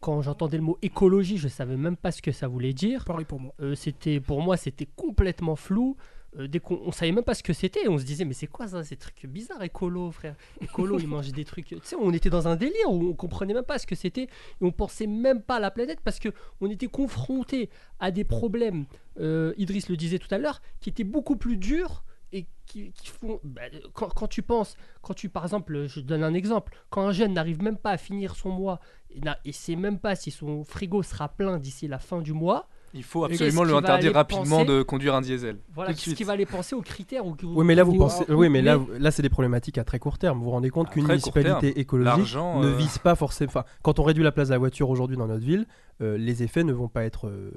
Speaker 5: quand j'entendais le mot écologie, je savais même pas ce que ça voulait dire.
Speaker 3: Pareil pour moi.
Speaker 5: Euh, c'était pour moi c'était complètement flou. euh, dès qu'on on savait même pas ce que c'était, on se disait mais c'est quoi ça, ces trucs bizarres, écolo, frère. Écolo, ils mangent des trucs. Tu sais, on était dans un délire où on comprenait même pas ce que c'était et on pensait même pas à la planète parce que on était confronté à des problèmes. euh, Idriss le disait tout à l'heure, qui étaient beaucoup plus durs et qui, font. bah, quand, quand tu penses, quand tu par exemple, je donne un exemple, quand un jeune n'arrive même pas à finir son mois et, et sait même pas si son frigo sera plein d'ici la fin du mois.
Speaker 4: Il faut absolument
Speaker 5: va
Speaker 4: interdire rapidement
Speaker 5: penser
Speaker 4: de conduire un diesel.
Speaker 5: Voilà, qu'est-ce qui va aller penser aux critères ou,
Speaker 6: Oui, mais là, vous
Speaker 5: ou-
Speaker 6: pensez.
Speaker 5: ou-
Speaker 6: Oui, mais là, là, c'est des problématiques à très court terme. Vous vous rendez compte qu'une municipalité écologique ne
Speaker 4: euh,
Speaker 6: vise pas forcément. Enfin, quand on réduit la place de la voiture aujourd'hui dans notre ville, euh, les effets ne vont pas être euh,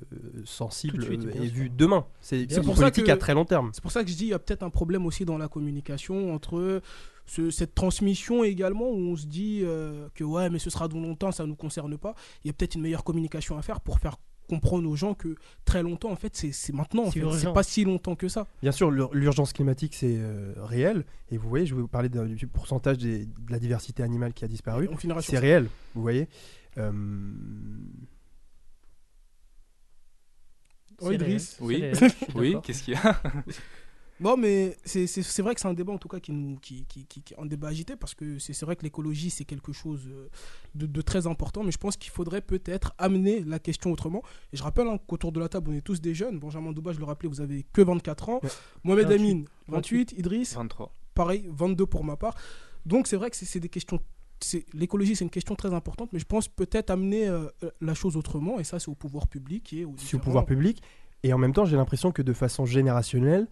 Speaker 6: sensibles
Speaker 5: suite,
Speaker 6: et vus demain. C'est
Speaker 3: pour ça que-
Speaker 6: à très long terme.
Speaker 3: C'est pour ça que je dis il y a peut-être un problème aussi dans la communication entre ce- cette transmission également où on se dit euh, que ouais mais ce sera dans longtemps ça nous concerne pas. Il y a peut-être une meilleure communication à faire pour faire comprendre aux gens que très longtemps en fait c'est c'est maintenant en
Speaker 5: C'est
Speaker 3: fait. c'est
Speaker 5: urgent.
Speaker 3: pas si longtemps que ça.
Speaker 6: Bien sûr, l'ur- l'urgence climatique, c'est euh, réel. Et vous voyez, je vais vous parler de- du pourcentage des- de la diversité animale qui a disparu. C'est réel, vous voyez. Euh,
Speaker 3: Idriss.
Speaker 4: Oui. Oui, qu'est-ce qu'il y a?
Speaker 3: Non, mais c'est- vrai que c'est un débat en tout cas qui nous qui, qui, qui- qui est un débat agité parce que c'est vrai que l'écologie c'est quelque chose euh, de, de très important, mais je pense qu'il faudrait peut-être amener la question autrement. Et je rappelle hein, qu'autour de la table on est tous des jeunes. Benjamin Douba, je le rappelais, vous avez que 24 ans.
Speaker 6: Ouais.
Speaker 3: Mohamed
Speaker 5: 28.
Speaker 3: Amin, 28. Idriss,
Speaker 4: 23.
Speaker 3: pareil, 22 pour ma part. Donc c'est vrai que c'est- c'est des questions. c'est- L'écologie, c'est une question très importante, mais je pense peut-être amener euh, la chose autrement, et ça, c'est au pouvoir public et aux
Speaker 6: c'est au
Speaker 3: différents-
Speaker 6: pouvoir public. Et en même temps, j'ai l'impression que de façon générationnelle,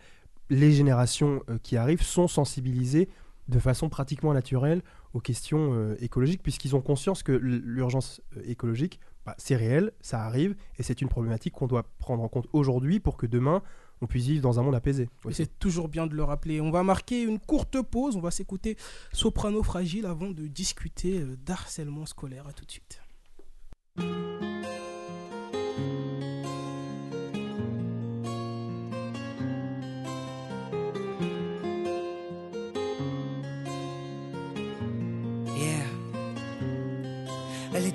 Speaker 6: les générations euh, qui arrivent sont sensibilisées de façon pratiquement naturelle aux questions euh, écologiques, puisqu'ils ont conscience que l'urgence euh, écologique, bah, c'est réel, ça arrive, et c'est une problématique qu'on doit prendre en compte aujourd'hui pour que demain, on puisse vivre dans un monde apaisé.
Speaker 3: C'est toujours bien de le rappeler. On va marquer une courte pause. On va s'écouter Soprano Fragile avant de discuter d'harcèlement scolaire. À tout de suite.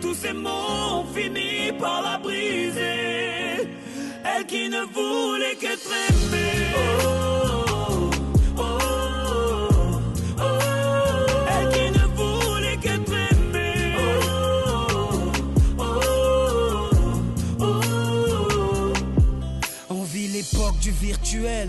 Speaker 7: tous ces mots ont fini par la briser. Elle qui ne voulait qu'être aimée. Oh, oh, oh. Elle qui ne voulait qu'être aimée. On vit l'époque du virtuel,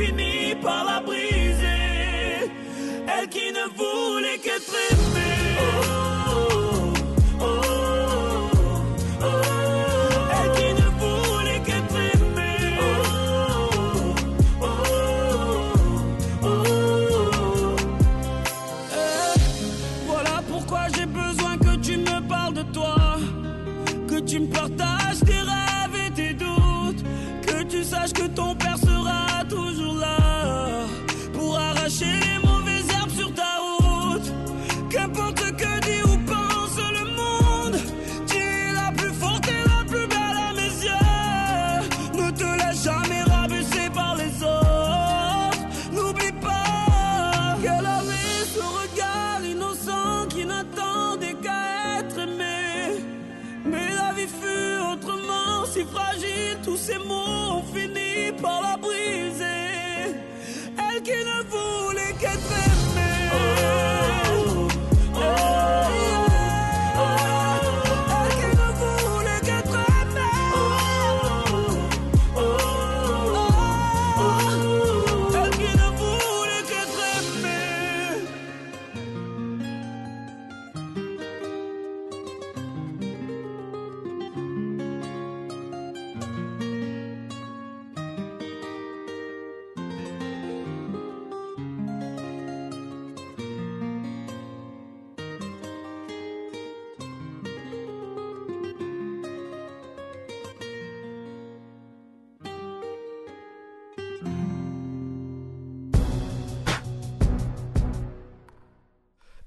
Speaker 7: fini par la briser. Elle qui ne voulait qu'être aimée.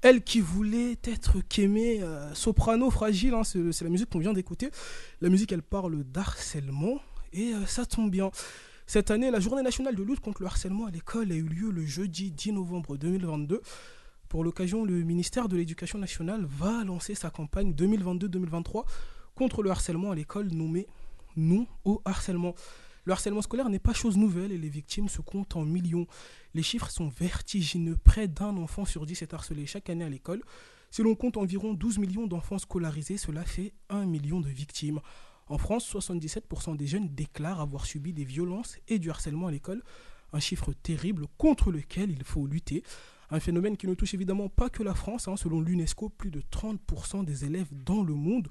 Speaker 7: Elle qui voulait
Speaker 3: être qu'aimée, euh, soprano fragile, hein, c'est la musique qu'on vient d'écouter. La musique, elle parle d'harcèlement et euh, ça tombe bien. Cette année, la journée nationale de lutte contre le harcèlement à l'école a eu lieu le jeudi 10 novembre 2022. Pour l'occasion, le ministère de l'Éducation nationale va lancer sa campagne 2022-2023 contre le harcèlement à l'école nommée Non au harcèlement. Le harcèlement scolaire n'est pas chose nouvelle et les victimes se comptent en millions. Les chiffres sont vertigineux. Près d'un enfant sur dix est harcelé chaque année à l'école. Si l'on compte environ 12 millions d'enfants scolarisés, cela fait 1 million de victimes. En France, 77% des jeunes déclarent avoir subi des violences et du harcèlement à l'école, un chiffre terrible contre lequel il faut lutter. Un phénomène qui ne touche évidemment pas que la France. hein. Selon l'UNESCO, plus de 30% des élèves dans le monde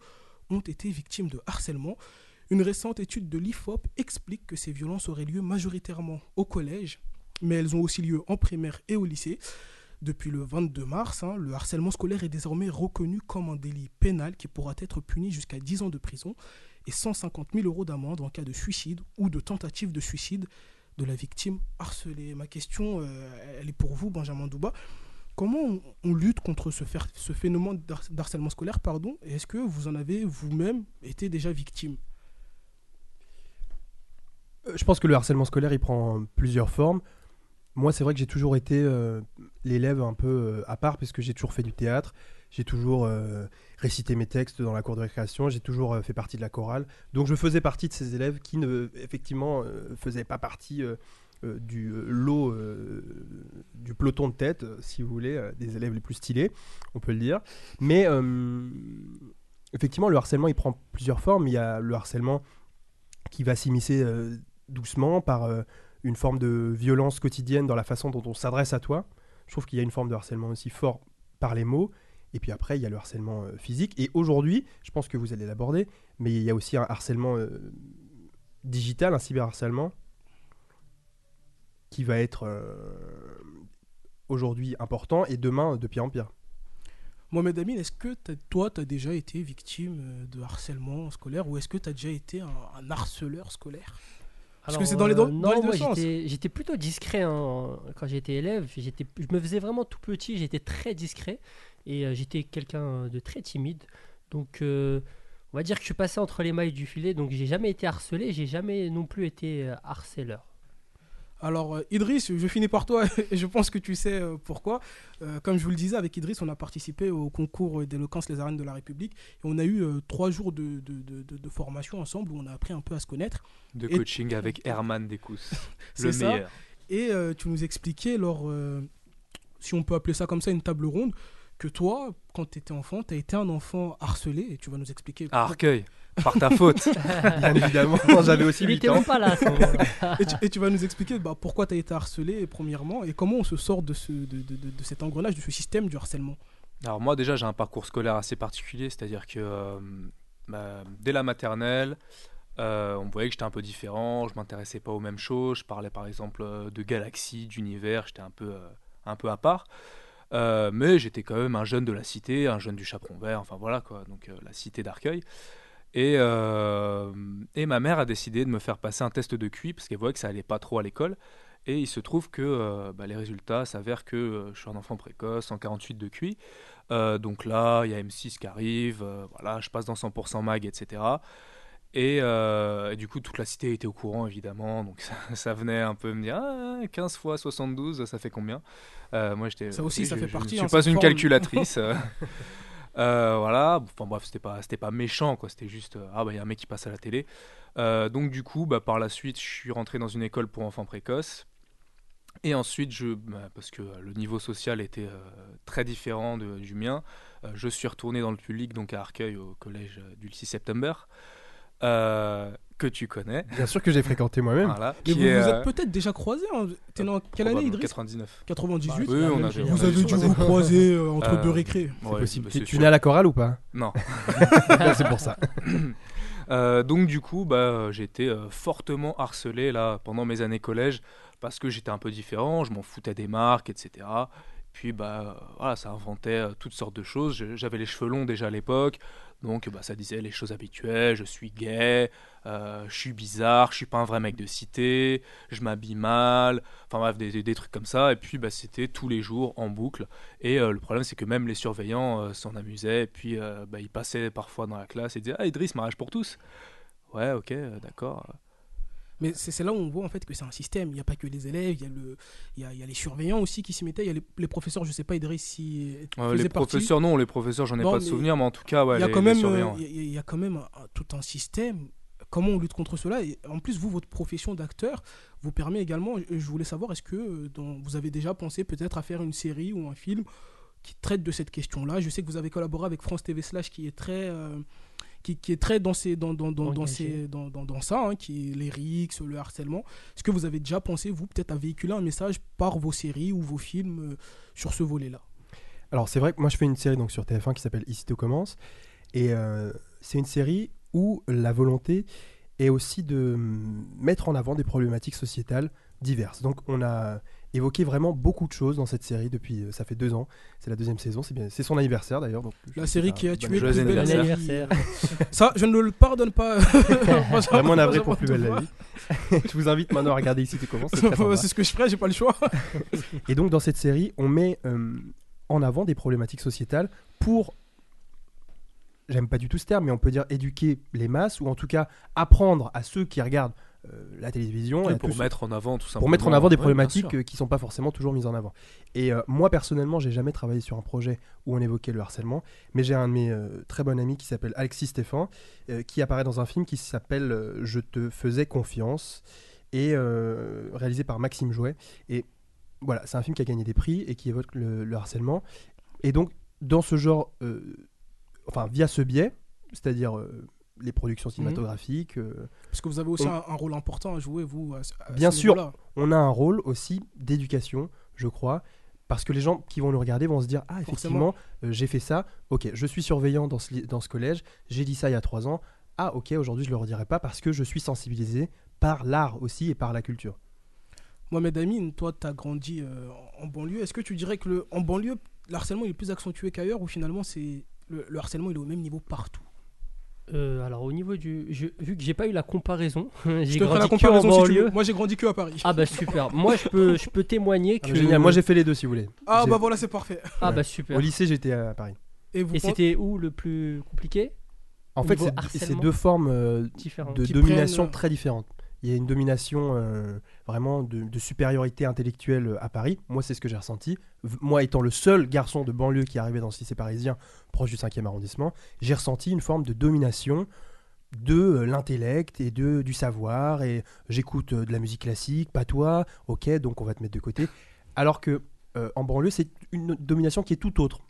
Speaker 3: ont été victimes de harcèlement. Une récente étude de l'IFOP explique que ces violences auraient lieu majoritairement au collège, mais elles ont aussi lieu en primaire et au lycée. Depuis le 22 mars, hein, le harcèlement scolaire est désormais reconnu comme un délit pénal qui pourra être puni jusqu'à 10 ans de prison et 150 000 euros d'amende en cas de suicide ou de tentative de suicide de la victime harcelée. Ma question, euh, elle est pour vous, Benjamin Douba. Comment on, lutte contre ce, ce phénomène d'har- d'harcèlement scolaire pardon, est-ce que vous en avez vous-même été déjà victime?
Speaker 6: Je pense que le harcèlement scolaire, il prend plusieurs formes. Moi, c'est vrai que j'ai toujours été euh, l'élève un peu euh, à part, puisque j'ai toujours fait du théâtre, j'ai toujours euh, récité mes textes dans la cour de récréation, j'ai toujours euh, fait partie de la chorale. Donc, je faisais partie de ces élèves qui, ne, effectivement, euh, faisaient pas partie euh, euh, du euh, lot, euh, du peloton de tête, euh, si vous voulez, euh, des élèves les plus stylés, on peut le dire. Mais, euh, effectivement, le harcèlement, il prend plusieurs formes. Il y a le harcèlement qui va s'immiscer euh, doucement par euh, une forme de violence quotidienne dans la façon dont on s'adresse à toi. Je trouve qu'il y a une forme de harcèlement aussi fort par les mots. Et puis après, il y a le harcèlement euh, physique. Et aujourd'hui, je pense que vous allez l'aborder, mais il y a aussi un harcèlement euh, digital, un cyberharcèlement, qui va être aujourd'hui important et demain de pire en pire.
Speaker 3: Mohamed Amin, est-ce que toi, tu as déjà été victime de harcèlement scolaire ou est-ce que tu as déjà été un harceleur scolaire? Parce que c'est dans les deux-
Speaker 5: non,
Speaker 3: dans les deux
Speaker 5: moi,
Speaker 3: sens.
Speaker 5: j'étais- plutôt discret hein, quand j'étais élève. J'étais, je me faisais vraiment tout petit. J'étais très discret et euh, j'étais quelqu'un de très timide. Donc, euh, on va dire que je suis passé entre les mailles du filet. Donc, j'ai jamais été harcelé. J'ai jamais non plus été euh, harceleur.
Speaker 3: Alors, euh, Idriss, je finis par toi et je pense que tu sais euh, pourquoi. Euh, comme je vous le disais, avec Idriss, on a participé au concours d'éloquence Les Arènes de la République et on a eu trois jours de, de- de- de- de formation ensemble où on a appris un peu à se connaître.
Speaker 4: De
Speaker 3: Et-
Speaker 4: coaching avec Herman Descous. Le
Speaker 3: ça.
Speaker 4: meilleur.
Speaker 3: Et tu nous expliquais, lors, si on peut appeler ça comme ça, une table ronde, que toi, quand tu étais enfant, tu as été un enfant harcelé et tu vas nous expliquer.
Speaker 4: À Arcueil, par ta faute.
Speaker 6: Bien évidemment, j'avais aussi
Speaker 5: Il
Speaker 6: 8
Speaker 5: était
Speaker 6: ans.
Speaker 5: pas là.
Speaker 3: Et tu, et tu vas nous expliquer bah, pourquoi tu as été harcelé, premièrement, et comment on se sort de, ce, de, de- de- de cet engrenage, de ce système du harcèlement?
Speaker 4: Alors moi déjà j'ai un parcours scolaire assez particulier, c'est-à-dire que euh, bah, dès la maternelle, euh, on voyait que j'étais un peu différent, je m'intéressais pas aux mêmes choses, je parlais par exemple euh, de galaxies, d'univers, j'étais un peu, euh, un peu à part. Euh, mais j'étais quand même un jeune de la cité, un jeune du chaperon vert, enfin voilà quoi, donc euh, la cité d'Arcueil. Et, euh, et ma mère a décidé de me faire passer un test de QI parce qu'elle voyait que ça allait pas trop à l'école. Et il se trouve que euh, bah, les résultats s'avèrent que euh, je suis un enfant précoce, 148 de QI. Euh, donc là, il y a M6 qui arrive, voilà, je passe dans 100% mag, etc. Et, et du coup, toute la cité était au courant, évidemment. Donc ça, ça venait un peu me dire ah, 15 fois 72, ça fait combien? Moi, j'étais.
Speaker 3: Ça aussi,
Speaker 4: oui,
Speaker 3: ça
Speaker 4: je-
Speaker 3: fait
Speaker 4: je
Speaker 3: partie,
Speaker 4: ne
Speaker 3: hein,
Speaker 4: suis pas une
Speaker 3: forme.
Speaker 4: calculatrice. euh. Voilà, enfin bref, c'était pas, pas méchant, quoi. C'était juste, euh, ah bah il y a un mec qui passe à la télé. Euh, donc du coup, bah, par la suite, je suis rentré dans une école pour enfants précoces. Et ensuite, je, bah, parce que le niveau social était très différent du mien, je suis retourné dans le public, donc à Arcueil, au collège du 6 septembre, que tu connais.
Speaker 6: Bien sûr que j'ai fréquenté moi-même.
Speaker 4: Voilà,
Speaker 3: Mais vous vous
Speaker 4: euh,
Speaker 3: êtes peut-être déjà croisés. Hein. T'es dans quelle année, Idriss
Speaker 4: 99.
Speaker 3: 98
Speaker 4: Oui, on a,
Speaker 5: Vous
Speaker 4: on
Speaker 3: avez
Speaker 4: dû
Speaker 3: vous
Speaker 4: croiser.
Speaker 3: euh, entre
Speaker 4: Euh,
Speaker 3: deux récrés.
Speaker 6: C'est
Speaker 4: Ouais,
Speaker 6: possible.
Speaker 4: bah,
Speaker 6: Tu,
Speaker 4: c'est
Speaker 6: tu
Speaker 4: sûr.
Speaker 6: n'es à la chorale ou pas?
Speaker 4: Non.
Speaker 6: C'est pour ça.
Speaker 4: Euh, donc du coup, bah, j'ai été euh, fortement harcelé là pendant mes années collège parce que j'étais un peu différent, je m'en foutais des marques, etc. Puis bah voilà, ça inventait euh, toutes sortes de choses. J'avais les cheveux longs déjà à l'époque, donc bah, ça disait les choses habituelles. Je suis gay, euh, je suis bizarre, je suis pas un vrai mec de cité, je m'habille mal. Enfin bref, des, trucs comme ça. Et puis bah, c'était tous les jours en boucle. Et euh, le problème c'est que même les surveillants s'en amusaient. Et puis bah, ils passaient parfois dans la classe et disaient ah Idriss mariage pour tous. Ouais ok d'accord.
Speaker 3: Mais c'est là où on voit en fait que c'est un système. Il n'y a pas que les élèves, il y, a le- il y, a, il y a les surveillants aussi qui s'y mettaient. Il y a les, les professeurs, je sais pas, Idriss, si
Speaker 4: Euh, les
Speaker 3: partie.
Speaker 4: professeurs non, les professeurs j'en ai
Speaker 3: Non,
Speaker 4: pas de souvenir, mais en tout cas ouais,
Speaker 3: il y a
Speaker 4: les,
Speaker 3: quand même, euh, il y a- il y a quand même un- un- tout un système. Comment on lutte contre cela? Et en plus, vous, votre profession d'acteur vous permet également. Je voulais savoir, est-ce que euh, dans- vous avez déjà pensé peut-être à faire une série ou un film qui traite de cette question-là? Je sais que vous avez collaboré avec France TV Slash, qui est très, euh, qui, qui est très dans ces, dans, dans, dans, dans,
Speaker 5: Engagé.
Speaker 3: ces- dans, dans, dans ça, hein, qui est les rixes, le harcèlement. Est-ce que vous avez déjà pensé, vous, peut-être à véhiculer un message par vos séries ou vos films euh, sur ce volet-là?
Speaker 6: Alors c'est vrai que moi je fais une série donc sur TF1 qui s'appelle Ici tout commence et euh, c'est une série où la volonté est aussi de hum, mettre en avant des problématiques sociétales diverses. Donc on a évoqué vraiment beaucoup de choses dans cette série depuis euh, ça fait deux ans. C'est la deuxième saison, c'est bien, c'est son anniversaire d'ailleurs. donc
Speaker 3: La série qui a tué Plus belle la
Speaker 5: anniversaire.
Speaker 3: Ça, je ne le pardonne pas.
Speaker 6: Vraiment navré pour plus belle la vie. je vous invite maintenant à regarder ici tout commence. c'est
Speaker 3: ce que je ferai, j'ai pas le choix.
Speaker 6: Et donc dans cette série, on met euh, en avant des problématiques sociétales pour, j'aime pas du tout ce terme, mais on peut dire éduquer les masses, ou en tout cas apprendre à ceux qui regardent la télévision, et
Speaker 4: pour mettre en avant tout simplement.
Speaker 6: pour mettre en avant des problématiques euh, qui sont pas forcément toujours mises en avant. Et euh, moi personnellement, j'ai jamais travaillé sur un projet où on évoquait le harcèlement, mais j'ai un de mes euh, très bons amis qui s'appelle Alexis Stéphan, euh, qui apparaît dans un film qui s'appelle euh, Je te faisais confiance et euh, réalisé par Maxime Jouet. Et voilà, c'est un film qui a gagné des prix et qui évoque le, le harcèlement. Et donc dans ce genre, euh, enfin via ce biais, c'est-à-dire euh, les productions
Speaker 3: Mhm.
Speaker 6: cinématographiques. euh,
Speaker 3: Parce que vous avez aussi
Speaker 6: On-
Speaker 3: un, un rôle important à jouer, vous. à
Speaker 6: Bien
Speaker 3: ce
Speaker 6: sûr. on a un rôle aussi d'éducation, je crois, parce que les gens qui vont nous regarder vont se dire Ah, effectivement, euh, j'ai fait ça, ok, je suis surveillant dans ce, li- dans ce collège, j'ai dit ça il y a trois ans, ah, ok, aujourd'hui je le redirai pas parce que je suis sensibilisé par l'art aussi et par la culture.
Speaker 3: Mohamed Amin, toi, tu as grandi euh, en banlieue. Est-ce que tu dirais que le, en banlieue, le harcèlement est plus accentué qu'ailleurs ou finalement c'est le, le harcèlement il est au même niveau partout?
Speaker 5: Euh, alors au niveau du, je- vu que j'ai pas eu la comparaison, j'ai grandi
Speaker 3: la
Speaker 5: que en
Speaker 3: comparaison si tu
Speaker 5: banlieue.
Speaker 3: veux. Moi j'ai grandi que à Paris.
Speaker 5: Ah bah super. Moi je peux, je peux témoigner
Speaker 6: Ah,
Speaker 5: que.
Speaker 6: bah, génial, moi j'ai fait les deux si vous voulez.
Speaker 3: Ah bah voilà, c'est parfait.
Speaker 5: Ah bah super.
Speaker 6: Au lycée, j'étais à Paris.
Speaker 3: Et vous
Speaker 5: Et c'était où le plus compliqué?
Speaker 6: En fait, c'est deux formes euh, de domination
Speaker 3: prennent-
Speaker 6: très différentes. Il y a une domination euh, vraiment de, supériorité intellectuelle euh, à Paris. Moi, c'est ce que j'ai ressenti. Moi, étant le seul garçon de banlieue qui arrivait dans ce lycée parisien, proche du 5e arrondissement, j'ai ressenti une forme de domination de euh, l'intellect et de, du savoir. Et j'écoute de la musique classique, pas toi, ok, donc on va te mettre de côté. Alors que en banlieue, c'est une domination qui est tout autre.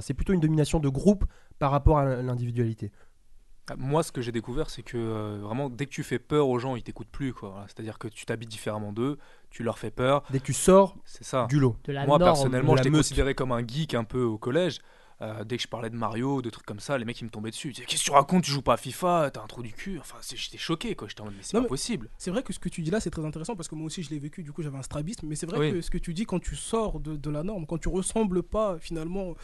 Speaker 6: C'est plutôt une domination de groupe par rapport à l'individualité.
Speaker 4: Ah, Moi, ce que j'ai découvert, c'est que euh, vraiment, dès que tu fais peur aux gens, ils t'écoutent plus. quoi. C'est-à-dire que tu t'habilles différemment d'eux, tu leur fais peur,
Speaker 6: Dès que tu sors
Speaker 4: c'est ça.
Speaker 6: du lot.
Speaker 5: De la
Speaker 4: Moi,
Speaker 5: norme.
Speaker 4: personnellement,
Speaker 6: de la
Speaker 4: j'étais
Speaker 6: meute.
Speaker 4: considéré comme un geek un peu au collège. Euh, dès que je parlais de Mario, de trucs comme ça, les mecs ils me tombaient dessus. Ils disaient Qu'est-ce que tu racontes? Tu joues pas à FIFA? T'as un trou du cul? Enfin, c'est- j'étais choqué quoi. J'étais en mode Mais c'est
Speaker 3: Non,
Speaker 4: pas
Speaker 3: mais-
Speaker 4: possible.
Speaker 3: C'est vrai que ce que tu dis là, c'est très intéressant parce que moi aussi je l'ai vécu, du coup j'avais un strabisme, mais c'est vrai
Speaker 4: Oui.
Speaker 3: que ce que tu dis quand tu sors de, de la norme, quand tu ressembles pas finalement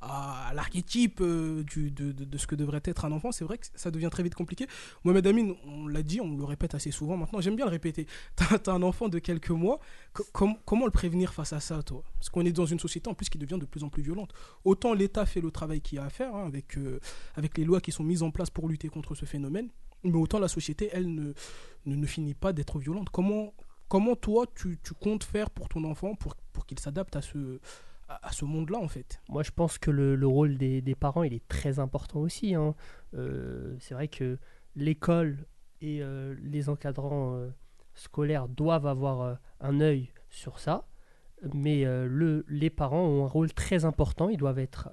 Speaker 3: à, l'archétype euh, de, de- de ce que devrait être un enfant, c'est vrai que ça devient très vite compliqué. Mohamed Amin, on l'a dit, on le répète assez souvent maintenant, j'aime bien le répéter. T'as as un enfant de quelques mois, co- com- comment le prévenir face à ça, toi? Parce qu'on est dans une société en plus qui devient de plus en plus violente. Autant l'État fait le travail qu'il a à faire hein, avec, euh, avec les lois qui sont mises en place pour lutter contre ce phénomène, mais autant la société, elle, ne, ne, ne finit pas d'être violente. Comment, comment toi, tu, tu comptes faire pour ton enfant pour, pour qu'il s'adapte à ce, à, ce monde-là, en fait
Speaker 5: Moi, je pense que le, le rôle des, parents, il est très important aussi. hein. Euh, c'est vrai que l'école et euh, les encadrants euh, scolaires doivent avoir un œil sur ça, mais le, les parents ont un rôle très important. Ils doivent être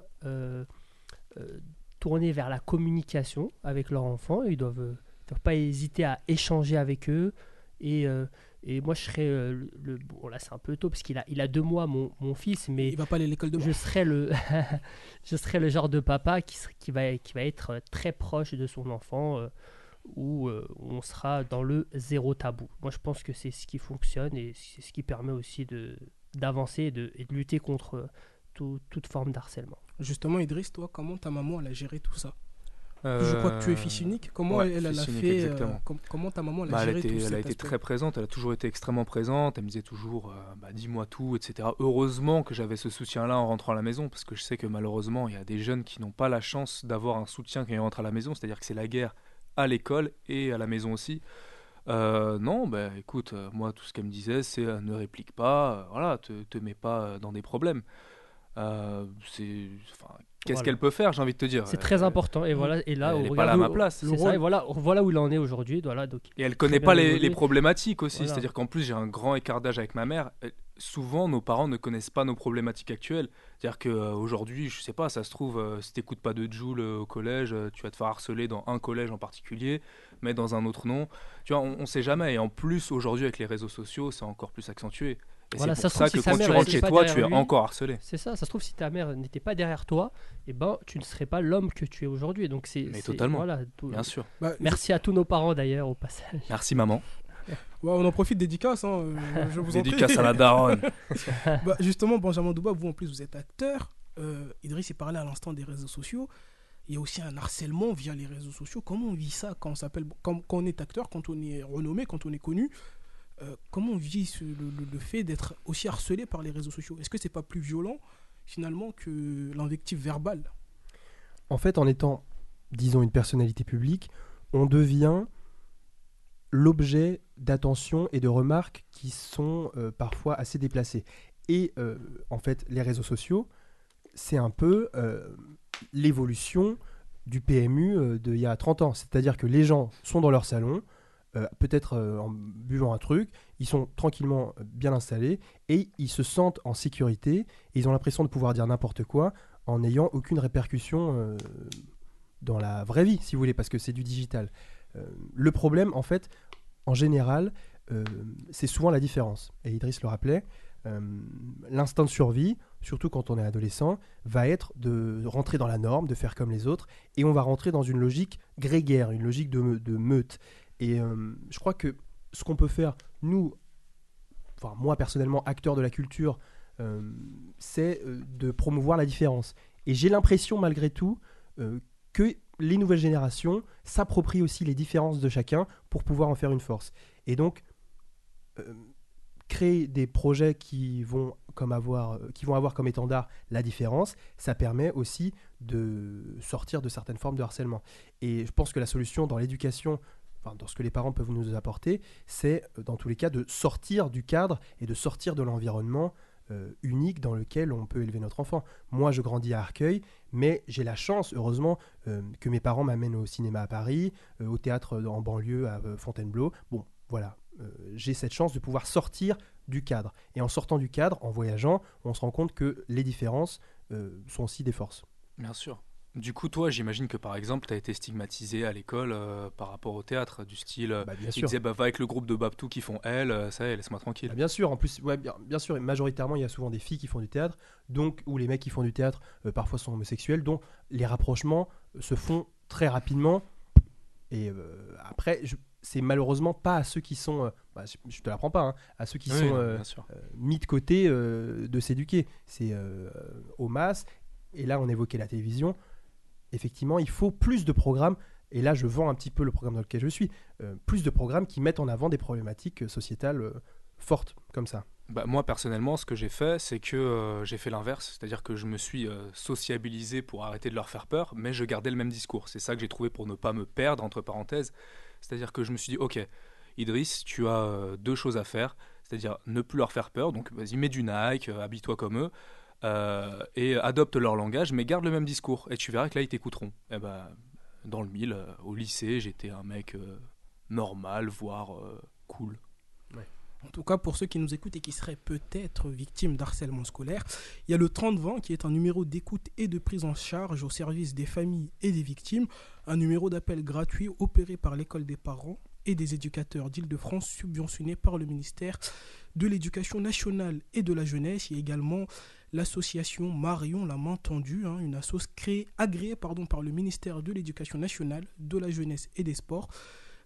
Speaker 5: tournés vers la communication avec leurs enfants. Ils doivent, euh, doivent pas hésiter à échanger avec eux. Et, et moi, je serais euh, le, le- bon là, c'est un peu tôt parce qu'il a, il a deux mois, mon, mon fils, mais
Speaker 3: Il va pas aller à l'école de
Speaker 5: je serais le je serais le genre de papa qui, qui va qui va être euh, très proche de son enfant euh, où euh, on sera dans le zéro tabou. Moi je pense que c'est ce qui fonctionne et c'est ce qui permet aussi de d'avancer et de, et de lutter contre tout- toute forme d'harcèlement.
Speaker 3: Justement, Idriss, toi, comment ta maman elle a géré tout ça? Je crois que tu es fils unique. Comment
Speaker 4: ouais,
Speaker 3: elle, elle a
Speaker 4: unique,
Speaker 3: fait euh, com- Comment ta maman elle a
Speaker 4: Bah, elle a
Speaker 3: géré tout
Speaker 4: elle a été très présente, elle a toujours été extrêmement présente, elle me disait toujours euh, bah, dis-moi tout, etc. Heureusement que j'avais ce soutien-là en rentrant à la maison, parce que je sais que malheureusement, il y a des jeunes qui n'ont pas la chance d'avoir un soutien quand ils rentrent à la maison, c'est-à-dire que c'est la guerre à l'école et à la maison aussi. Euh, non, bah écoute, euh, moi tout ce qu'elle me disait, c'est euh, ne réplique pas, euh, voilà, te, te mets pas euh, dans des problèmes. Euh, c'est, enfin, qu'est-ce
Speaker 5: Voilà.
Speaker 4: qu'elle peut faire, j'ai envie de te dire.
Speaker 5: C'est très
Speaker 4: Euh,
Speaker 5: important. Et voilà, et là,
Speaker 4: elle
Speaker 5: on
Speaker 4: est pas là à ma place.
Speaker 5: C'est ça. Et voilà, voilà où il en est aujourd'hui. Voilà, donc
Speaker 4: Et elle connaît pas les, problématiques aussi.
Speaker 5: Voilà.
Speaker 4: C'est-à-dire qu'en plus, j'ai un grand écart d'âge avec ma mère. Euh, Souvent, nos parents ne connaissent pas nos problématiques actuelles. C'est-à-dire qu'aujourd'hui, je sais pas, ça se trouve, euh, si t'écoutes pas de Joule euh, au collège, euh, tu vas te faire harceler dans un collège en particulier, mais dans un autre non. Tu vois, on, on sait jamais. Et en plus, aujourd'hui, avec les réseaux sociaux, c'est encore plus accentué. Et
Speaker 5: Voilà,
Speaker 4: c'est
Speaker 5: ça
Speaker 4: pour
Speaker 5: se
Speaker 4: ça
Speaker 5: trouve,
Speaker 4: que
Speaker 5: si
Speaker 4: quand tu rentres chez toi, tu es
Speaker 5: lui,
Speaker 4: encore harcelé.
Speaker 5: c'est ça. Ça se trouve, si ta mère n'était pas derrière toi, et ben, tu ne serais pas l'homme que tu es aujourd'hui. Donc c'est
Speaker 4: Mais totalement.
Speaker 5: Voilà, tout-
Speaker 4: Bien sûr.
Speaker 3: Bah,
Speaker 5: Merci à tous nos parents d'ailleurs au passage.
Speaker 4: Merci, maman.
Speaker 3: Ouais, on en profite dédicace, hein, je vous en prie.
Speaker 4: Dédicace à la daronne.
Speaker 3: Bah, justement, Benjamin Douba, vous en plus, vous êtes acteur. Euh, Idriss, il parlait à l'instant des réseaux sociaux. Il y a aussi un harcèlement via les réseaux sociaux. Comment on vit ça quand on, s'appelle, quand, quand on est acteur, quand on est renommé, quand on est connu? Euh, Comment on vit le, fait d'être aussi harcelé par les réseaux sociaux? Est-ce que c'est pas plus violent finalement que l'invective verbale?
Speaker 6: En fait, en étant, disons, une personnalité publique, on devient l'objet d'attention et de remarques qui sont euh, parfois assez déplacées. Et euh, en fait, les réseaux sociaux, c'est un peu l'évolution du PMU d'il y a 30 ans. C'est-à-dire que les gens sont dans leur salon, euh, peut-être euh, en buvant un truc, ils sont tranquillement euh, bien installés et ils se sentent en sécurité et ils ont l'impression de pouvoir dire n'importe quoi en n'ayant aucune répercussion dans la vraie vie, si vous voulez, parce que c'est du digital. Le problème, en fait, en général, c'est souvent la différence. Et Idriss le rappelait, l'instinct de survie, surtout quand on est adolescent, va être de rentrer dans la norme, de faire comme les autres, et on va rentrer dans une logique grégaire, une logique de meute. Et euh, je crois que ce qu'on peut faire, nous, enfin moi personnellement, acteur de la culture, euh, c'est euh, de promouvoir la différence. Et j'ai l'impression, malgré tout, que les nouvelles générations s'approprient aussi les différences de chacun pour pouvoir en faire une force. Et donc, créer des projets qui vont, comme avoir, qui vont avoir comme étendard la différence, ça permet aussi de sortir de certaines formes de harcèlement. Et je pense que la solution dans l'éducation, enfin, dans ce que les parents peuvent nous apporter, c'est euh, dans tous les cas de sortir du cadre et de sortir de l'environnement euh, unique dans lequel on peut élever notre enfant. Moi, je grandis à Arcueil, mais j'ai la chance, heureusement, euh, que mes parents m'amènent au cinéma à Paris, au théâtre en banlieue à Fontainebleau. Bon, voilà, j'ai cette chance de pouvoir sortir du cadre. Et en sortant du cadre, en voyageant, on se rend compte que les différences sont aussi des forces.
Speaker 4: Bien sûr. Du coup, toi, j'imagine que par exemple, tu as été stigmatisé à l'école euh, par rapport au théâtre, du style. euh,
Speaker 6: Bah, bien sûr.
Speaker 4: disait, bah, va avec le groupe de Babtou qui font elle, euh, ça y est, laisse-moi tranquille.
Speaker 6: Bah, bien sûr, en plus, ouais, bien, bien sûr, et majoritairement, il y a souvent des filles qui font du théâtre, donc, ou les mecs qui font du théâtre, euh, parfois sont homosexuels, dont les rapprochements se font très rapidement. Et euh, après, c'est malheureusement pas à ceux qui sont, bah, je, je te l'apprends pas, hein, à ceux qui
Speaker 4: Oui,
Speaker 6: sont
Speaker 4: non,
Speaker 6: mis de côté de s'éduquer. C'est euh, au masse. Et là, on évoquait la télévision. Effectivement, il faut plus de programmes. Et là, je vends un petit peu le programme dans lequel je suis. euh, plus de programmes qui mettent en avant des problématiques euh, sociétales euh, fortes, comme ça.
Speaker 4: Bah, moi, personnellement, ce que j'ai fait, c'est que j'ai fait l'inverse. C'est-à-dire que je me suis sociabilisé pour arrêter de leur faire peur, mais je gardais le même discours. C'est ça que j'ai trouvé pour ne pas me perdre, entre parenthèses. C'est-à-dire que je me suis dit, ok, Idriss, tu as deux choses à faire. C'est-à-dire ne plus leur faire peur. Donc, vas-y, mets du Nike, habille-toi comme eux. Euh, et adopte leur langage, mais garde le même discours. Et tu verras que là, ils t'écouteront. Et ben, dans le mille, euh, au lycée, j'étais un mec euh, normal, voire euh, cool.
Speaker 3: En tout cas, pour ceux qui nous écoutent et qui seraient peut-être victimes d'harcèlement scolaire, il y a le 3020 qui est un numéro d'écoute et de prise en charge au service des familles et des victimes, un numéro d'appel gratuit opéré par l'école des parents et des éducateurs d'Île-de-France subventionné par le ministère de l'Éducation nationale et de la jeunesse. Il y a également l'association Marion la main tendue, hein, une assoce créée, agréée pardon, par le ministère de l'Éducation nationale, de la jeunesse et des sports.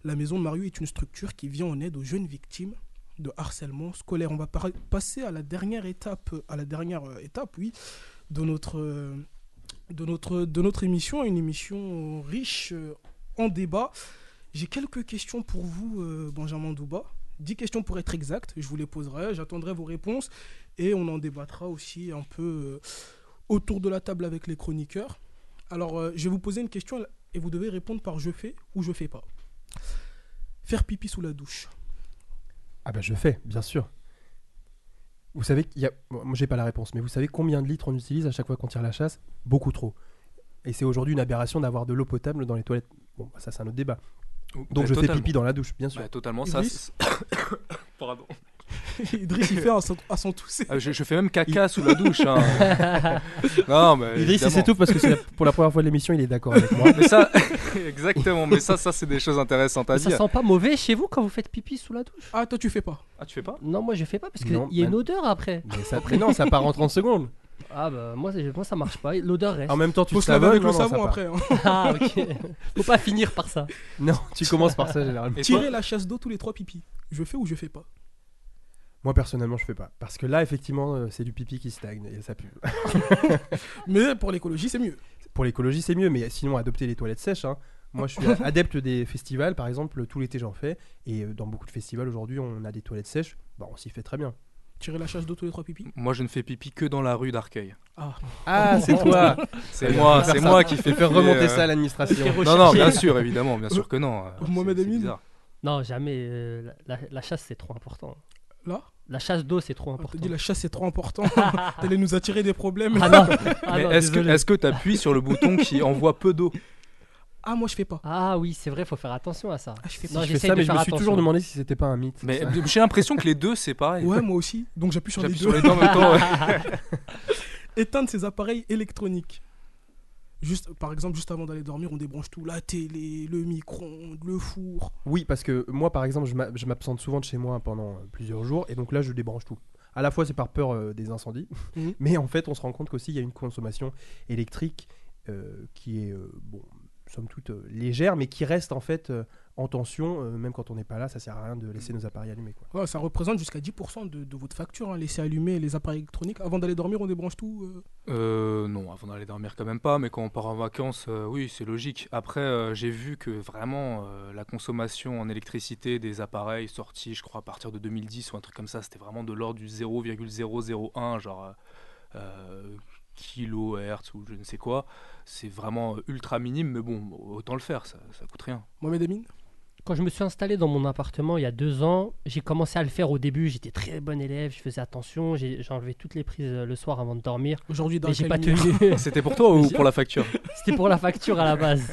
Speaker 3: La maison de Mario est une structure qui vient en aide aux jeunes victimes de harcèlement scolaire. On va passer à la dernière étape, à la dernière euh, étape, oui, de notre, euh, de notre, de notre émission, une émission riche euh, en débat. J'ai quelques questions pour vous, Benjamin Douba. 10 questions pour être exact. Je vous les poserai, j'attendrai vos réponses et on en débattra aussi un peu euh, autour de la table avec les chroniqueurs. Alors, euh, je vais vous poser une question et vous devez répondre par je fais ou je fais pas. Faire pipi sous la douche.
Speaker 6: Ah bah je fais, bien sûr. Vous savez qu'il y a... bon, Moi j'ai pas la réponse, mais vous savez combien de litres on utilise à chaque fois qu'on tire la chasse? Beaucoup trop. Et c'est aujourd'hui une aberration d'avoir de l'eau potable dans les toilettes. Bon, bah, ça c'est un autre débat. Donc
Speaker 4: Bah,
Speaker 6: je fais pipi dans la douche, bien sûr.
Speaker 4: Bah, totalement, ça. Pardon.
Speaker 3: Idriss, il fait à son, à son tousser.
Speaker 4: Ah, je, je fais même caca sous la douche. hein. non, mais.
Speaker 6: Idriss il
Speaker 4: évidemment.
Speaker 6: s'étouffe parce que c'est la- pour la première fois de l'émission, il est d'accord avec moi.
Speaker 4: Mais ça, exactement. Mais ça, ça c'est des choses intéressantes à
Speaker 5: Ça
Speaker 4: dire.
Speaker 5: sent pas mauvais chez vous quand vous faites pipi sous la douche?
Speaker 3: Ah, toi, tu fais pas.
Speaker 4: Ah, tu fais pas?
Speaker 5: Non, moi je fais pas parce qu'il y a une odeur après.
Speaker 6: Mais, ça, mais non, ça part en 30 secondes.
Speaker 5: Ah bah moi, c'est- moi ça marche pas, l'odeur reste.
Speaker 6: En même temps, tu
Speaker 3: Faut
Speaker 6: te
Speaker 3: se laver
Speaker 6: savonnes,
Speaker 3: avec le
Speaker 6: non, ça
Speaker 3: savon après. hein.
Speaker 5: Ah ok. Faut pas finir par ça.
Speaker 6: Non, tu commences par ça généralement.
Speaker 3: Tirer la chasse d'eau tous les trois pipis. Je fais ou je fais pas?
Speaker 6: Moi personnellement, je fais pas. Parce que là, effectivement, euh, c'est du pipi qui stagne et ça pue.
Speaker 3: Mais pour l'écologie, c'est mieux.
Speaker 6: Pour l'écologie, c'est mieux, mais sinon, adopter les toilettes sèches. hein. Moi, je suis adepte des festivals, par exemple, tout l'été j'en fais. Et euh, dans beaucoup de festivals aujourd'hui, on a des toilettes sèches. Bah, on s'y fait très bien.
Speaker 3: Tirer la chasse d'eau tous les trois pipis?
Speaker 4: Moi, je ne fais pipi que dans la rue d'Arcueil.
Speaker 3: Ah,
Speaker 6: Ah, c'est toi
Speaker 4: C'est moi, c'est moi qui fais
Speaker 6: Faire remonter
Speaker 4: euh,
Speaker 6: ça à l'administration.
Speaker 4: Non, non, bien sûr, évidemment, bien sûr que non.
Speaker 3: Mohamed Amin.
Speaker 5: Non, jamais. euh, la, la chasse c'est trop important.
Speaker 3: là?
Speaker 5: La chasse d'eau c'est trop important.
Speaker 3: dit la chasse, c'est trop important. T'allais nous attirer des problèmes.
Speaker 5: Ah non, ah
Speaker 4: Mais
Speaker 5: non,
Speaker 4: est-ce que
Speaker 5: désolé.
Speaker 4: est-ce que tu appuies sur le bouton qui envoie peu d'eau?
Speaker 3: Ah, moi, je fais pas.
Speaker 5: Ah oui, c'est vrai, faut faire attention à ça.
Speaker 3: Ah, je fais
Speaker 5: Non,
Speaker 3: pas.
Speaker 6: Je fais
Speaker 5: j'essaye
Speaker 6: ça,
Speaker 5: de
Speaker 6: mais je me suis
Speaker 5: attention.
Speaker 6: toujours demandé si c'était pas un mythe.
Speaker 4: Mais
Speaker 6: ça.
Speaker 4: j'ai l'impression que les deux, c'est pareil.
Speaker 3: Ouais, moi aussi. Donc, j'appuie sur les
Speaker 4: J'appuie
Speaker 3: deux.
Speaker 4: sur les deux en même temps. ouais.
Speaker 3: Éteindre ses appareils électroniques. Juste, par exemple, juste avant d'aller dormir, on débranche tout. La télé, le micro-ondes, le four.
Speaker 6: Oui, parce que moi, par exemple, je m'a- je m'absente souvent de chez moi pendant euh, plusieurs jours, et donc là, je débranche tout. À la fois, c'est par peur euh, des incendies,
Speaker 3: Mhm.
Speaker 6: mais en fait, on se rend compte qu'aussi, il y a une consommation électrique euh, qui est, euh, bon, somme toute légère, mais qui reste en fait en tension, euh, même quand on n'est pas là, ça sert à rien de laisser nos appareils allumés. Quoi.
Speaker 3: Ouais, ça représente jusqu'à 10% de, de votre facture. Hein. Laisser allumer les appareils électroniques. Avant d'aller dormir, on débranche tout. euh.
Speaker 4: Euh, non, avant d'aller dormir quand même pas, mais quand on part en vacances, euh, oui, c'est logique. Après, euh, j'ai vu que vraiment euh, la consommation en électricité des appareils sortis, je crois, à partir de 2010 ou un truc comme ça, c'était vraiment de l'ordre du 0,001, genre euh, euh, kilohertz ou je ne sais quoi. C'est vraiment ultra minime, mais bon, autant le faire, ça, ça coûte rien.
Speaker 3: Mohamed Amin
Speaker 5: Quand je me suis installé dans mon appartement il y a deux ans, j'ai commencé à le faire au début. J'étais très bon élève, je faisais attention, enlevé toutes les prises euh, le soir avant de dormir.
Speaker 3: Aujourd'hui, dans
Speaker 5: j'ai pas tenu.
Speaker 4: C'était pour toi ou pour la facture?
Speaker 5: C'était pour la facture à la base.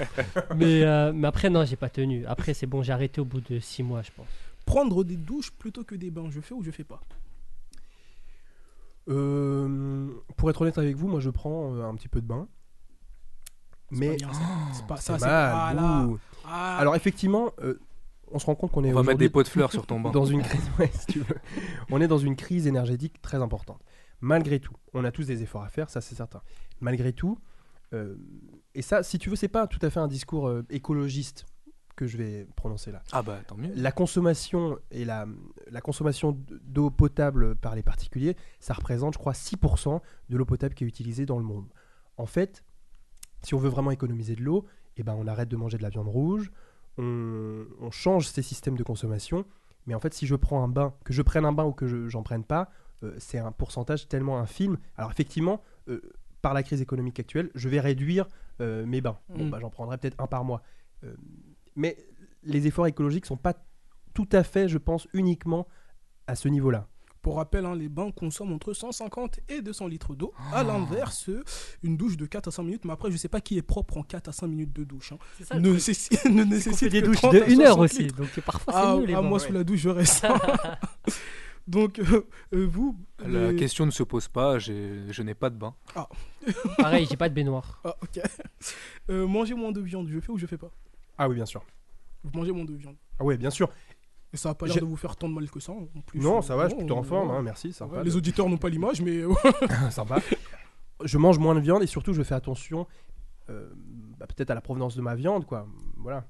Speaker 5: Mais, euh, mais après, non, j'ai pas tenu. Après, c'est bon, j'ai arrêté au bout de six mois, je pense.
Speaker 3: Prendre des douches plutôt que des bains. Je fais ou je fais pas?
Speaker 6: Euh, pour être honnête avec vous, moi, je prends un petit peu de bain.
Speaker 3: C'est
Speaker 6: Mais
Speaker 3: pas bien, ça. c'est pas
Speaker 6: c'est
Speaker 3: ça. c'est pas- là.
Speaker 6: ouh.
Speaker 3: Ah.
Speaker 6: Alors effectivement, euh, on se rend compte qu'on est
Speaker 4: On va mettre des pots de fleurs sur ton banc.
Speaker 6: dans une crise. ouais, si tu veux. On est dans une crise énergétique très importante. Malgré tout, on a tous des efforts à faire, ça c'est certain. Malgré tout, euh, et ça, si tu veux, c'est pas tout à fait un discours euh, écologiste que je vais prononcer là.
Speaker 4: Ah bah tant mieux.
Speaker 6: La consommation et la, la consommation d'eau potable par les particuliers, ça représente, je crois, 6% de l'eau potable qui est utilisée dans le monde. En fait, si on veut vraiment économiser de l'eau, eh ben, on arrête de manger de la viande rouge, on, on change ces systèmes de consommation. Mais en fait, si je prends un bain, que je prenne un bain ou que je j'en prenne pas, euh, c'est un pourcentage tellement infime. Alors effectivement, euh, par la crise économique actuelle, je vais réduire euh, mes bains. Bon,
Speaker 3: Mm.
Speaker 6: bah, j'en prendrai peut-être un par mois. Mais les efforts écologiques sont pas tout à fait, je pense, uniquement à ce niveau-là.
Speaker 3: Pour rappel, hein, les bains consomment entre 150 et 200 litres d'eau. À l'inverse, une douche de 4 à 5 minutes. Mais après, je sais pas qui est propre en 4 à 5 minutes de douche. hein.
Speaker 5: C'est ça.
Speaker 3: Ne, nécessi- ne nécessite
Speaker 5: des douches
Speaker 3: 30
Speaker 5: de
Speaker 3: à
Speaker 5: 1 heure
Speaker 3: 60
Speaker 5: aussi.
Speaker 3: litres.
Speaker 5: Donc parfois, c'est
Speaker 3: Ah,
Speaker 5: les
Speaker 3: ah,
Speaker 5: bains.
Speaker 3: moi,
Speaker 5: ouais.
Speaker 3: sous la douche, je reste. Donc, euh, euh, vous.
Speaker 4: La
Speaker 3: les-
Speaker 4: question ne se pose pas, je n'ai pas de bain.
Speaker 5: Pareil, j'ai pas de baignoire.
Speaker 3: Ah, ok. Euh, manger moins de viande, je fais ou je fais pas?
Speaker 6: Ah oui, bien sûr.
Speaker 3: Vous mangez moins de viande.
Speaker 6: Ah oui, bien sûr.
Speaker 3: Et ça a pas l'air de vous faire tant de mal que ça. En plus,
Speaker 6: Non, ça va, je suis plutôt en forme, hein, merci, sympa.
Speaker 3: Ouais, les auditeurs n'ont pas l'image, mais euh,
Speaker 6: sympa. Je mange moins de viande et surtout je fais attention euh, bah, peut-être à la provenance de ma viande, quoi. Voilà.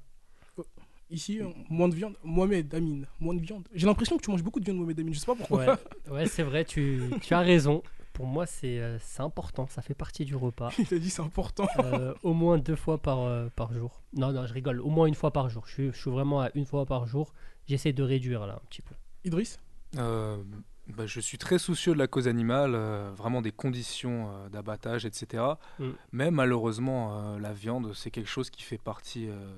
Speaker 3: Ici, euh, moins de viande. Mohamed Amine, moins de viande. J'ai l'impression que tu manges beaucoup de viande, Mohamed Amine. Je sais pas pourquoi.
Speaker 5: Ouais, ouais c'est vrai, tu, tu as raison. Pour moi, c'est euh, c'est important, ça fait partie du repas.
Speaker 3: Il a dit c'est important.
Speaker 5: Euh, au moins deux fois par, euh, par jour. Non, non, je rigole, au moins une fois par jour. Je suis, je suis vraiment à une fois par jour. J'essaie de réduire là un petit peu.
Speaker 3: Idriss?
Speaker 4: Euh, bah, je suis très soucieux de la cause animale, euh, vraiment des conditions euh, d'abattage, etc.
Speaker 5: Mm.
Speaker 4: Mais malheureusement, euh, la viande, c'est quelque chose qui fait partie euh,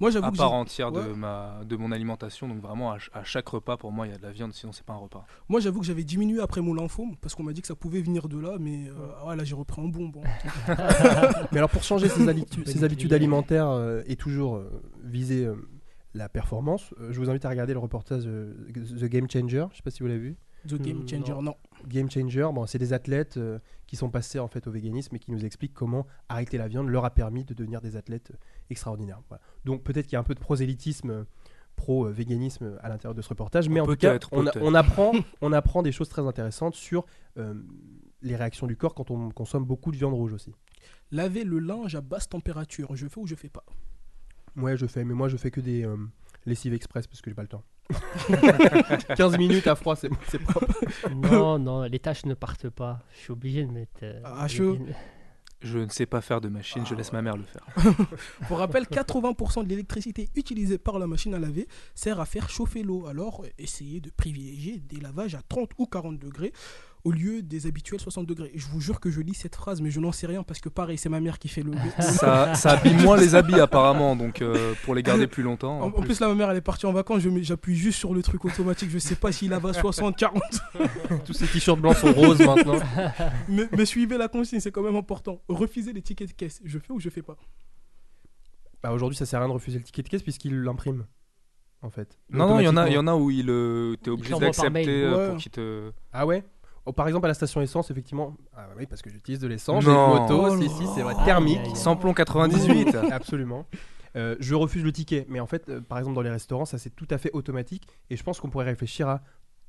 Speaker 3: Moi, j'avoue
Speaker 4: à part entière de, ma, de mon alimentation. Donc vraiment, à, ch- à chaque repas, pour moi, il y a de la viande, sinon c'est pas un repas.
Speaker 3: moi, j'avoue que j'avais diminué après mon lymphome parce qu'on m'a dit que ça pouvait venir de là, mais euh, ah ouais, là, j'ai repris un bon. bon.
Speaker 6: Mais alors pour changer ses, habitu-
Speaker 5: Bonne
Speaker 6: ses habitudes alimentaires euh, et toujours euh, viser euh, la performance, euh, je vous invite à regarder le reportage euh, The Game Changer. Je sais pas si vous l'avez vu.
Speaker 3: The Game
Speaker 5: Hmm,
Speaker 3: Changer,
Speaker 5: non.
Speaker 3: non.
Speaker 6: Game Changer, bon, c'est des athlètes euh, qui sont passés en fait au véganisme et qui nous expliquent comment arrêter la viande leur a permis de devenir des athlètes euh, extraordinaires. Voilà. Donc peut-être qu'il y a un peu de prosélytisme euh, pro-véganisme à l'intérieur de ce reportage, mais en tout cas, on, a- on apprend, on apprend des choses très intéressantes sur euh, les réactions du corps quand on consomme beaucoup de viande rouge aussi.
Speaker 3: Laver le linge à basse température, je fais ou je fais pas?
Speaker 6: Ouais, je fais, mais moi je fais que des euh, lessives express parce que j'ai pas le temps. 15 minutes à froid, c'est c'est propre.
Speaker 5: Non, non, les tâches ne partent pas. Je suis obligé de mettre. euh,
Speaker 3: Ah.
Speaker 4: Je ne sais pas faire de machine, je
Speaker 3: Ah,
Speaker 4: laisse ma mère le faire.
Speaker 3: Pour rappel, 80% de l'électricité utilisée par la machine à laver sert à faire chauffer l'eau. Alors, euh, essayez de privilégier des lavages à 30 ou 40 degrés au lieu des habituels 60 degrés. Je vous jure que je lis cette phrase, mais je n'en sais rien parce que pareil, c'est ma mère qui fait le.
Speaker 4: ça, ça abîme moins les habits apparemment, donc euh, pour les garder plus longtemps.
Speaker 3: En, en plus, là, ma mère, elle est partie en vacances. J'appuie juste sur le truc automatique. Je sais pas s'il à 60, 40.
Speaker 6: Tous ces t-shirts blancs sont roses maintenant.
Speaker 3: mais, mais suivez la consigne, c'est quand même important. Refusez les tickets de caisse. Je fais ou je fais pas?
Speaker 6: Bah, Aujourd'hui, ça sert à rien de refuser le ticket de caisse puisqu'il l'imprime. En fait.
Speaker 4: Non, non, il y en a, il y en a où il, euh, t'es obligé d'accepter euh,
Speaker 3: Ouais.
Speaker 4: pour qu'il te.
Speaker 6: Ah ouais? Oh, Par exemple, à la station essence, effectivement. Ah oui, parce que j'utilise de l'essence. J'ai
Speaker 4: Non.
Speaker 6: une moto,
Speaker 3: Oh
Speaker 6: si,
Speaker 3: là
Speaker 6: si, c'est vrai.
Speaker 5: là.
Speaker 6: Thermique.
Speaker 5: Aïe, aïe, aïe.
Speaker 4: Samplon 98
Speaker 6: Absolument. Euh, je refuse le ticket. Mais en fait, euh, par exemple, dans les restaurants, ça c'est tout à fait automatique. Et je pense qu'on pourrait réfléchir à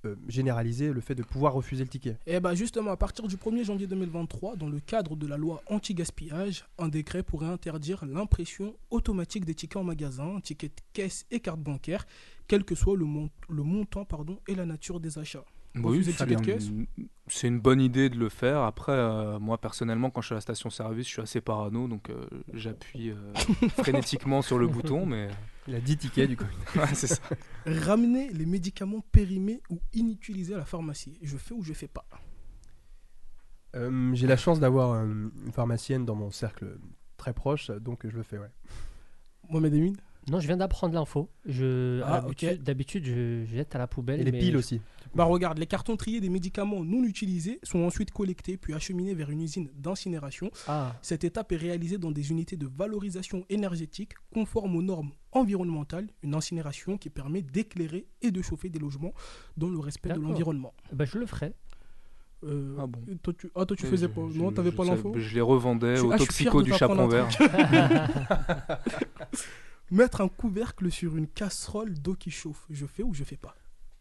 Speaker 6: euh, généraliser le fait de pouvoir refuser le ticket.
Speaker 3: Et bah justement, à partir du 1er janvier 2023, dans le cadre de la loi anti-gaspillage, un décret pourrait interdire l'impression automatique des tickets en magasin, tickets de caisse et carte bancaire, quel que soit le, mon- le montant pardon, et la nature des achats.
Speaker 4: Oui, c'est une-
Speaker 3: caisse
Speaker 4: c'est une bonne idée de le faire. Après, euh, moi personnellement, quand je suis à la station-service, je suis assez parano, donc euh, j'appuie euh, frénétiquement sur le bouton, mais
Speaker 6: Il a 10 tickets du coup.
Speaker 4: ouais, c'est ça.
Speaker 3: Ramener les médicaments périmés ou inutilisés à la pharmacie. Je fais ou je fais pas?
Speaker 6: Euh, J'ai la chance d'avoir euh, une pharmacienne dans mon cercle très proche, donc je le fais, ouais.
Speaker 3: Mohamed Amin
Speaker 5: Non, je viens d'apprendre l'info. Je,
Speaker 3: Ah.
Speaker 5: D'habitude, je, je jette à la poubelle.
Speaker 6: Et les
Speaker 5: mais
Speaker 6: piles
Speaker 5: je-
Speaker 6: aussi.
Speaker 3: Bah regarde, les cartons triés des médicaments non utilisés sont ensuite collectés puis acheminés vers une usine d'incinération.
Speaker 5: Ah,
Speaker 3: Cette étape est réalisée dans des unités de valorisation énergétique conformes aux normes environnementales, une incinération qui permet d'éclairer et de chauffer des logements dans le respect de l'environnement.
Speaker 5: bah, je le ferai.
Speaker 3: Euh,
Speaker 4: Ah bon.
Speaker 3: toi, tu, ah, toi, tu faisais
Speaker 4: je-
Speaker 3: pas
Speaker 4: je-
Speaker 3: Non, t'avais
Speaker 4: je
Speaker 3: pas l'info
Speaker 4: Je les revendais
Speaker 3: Je-
Speaker 4: au
Speaker 3: ah,
Speaker 4: toxico du
Speaker 3: un
Speaker 4: vert.
Speaker 3: Mettre un couvercle sur une casserole d'eau qui chauffe, je fais ou je fais pas?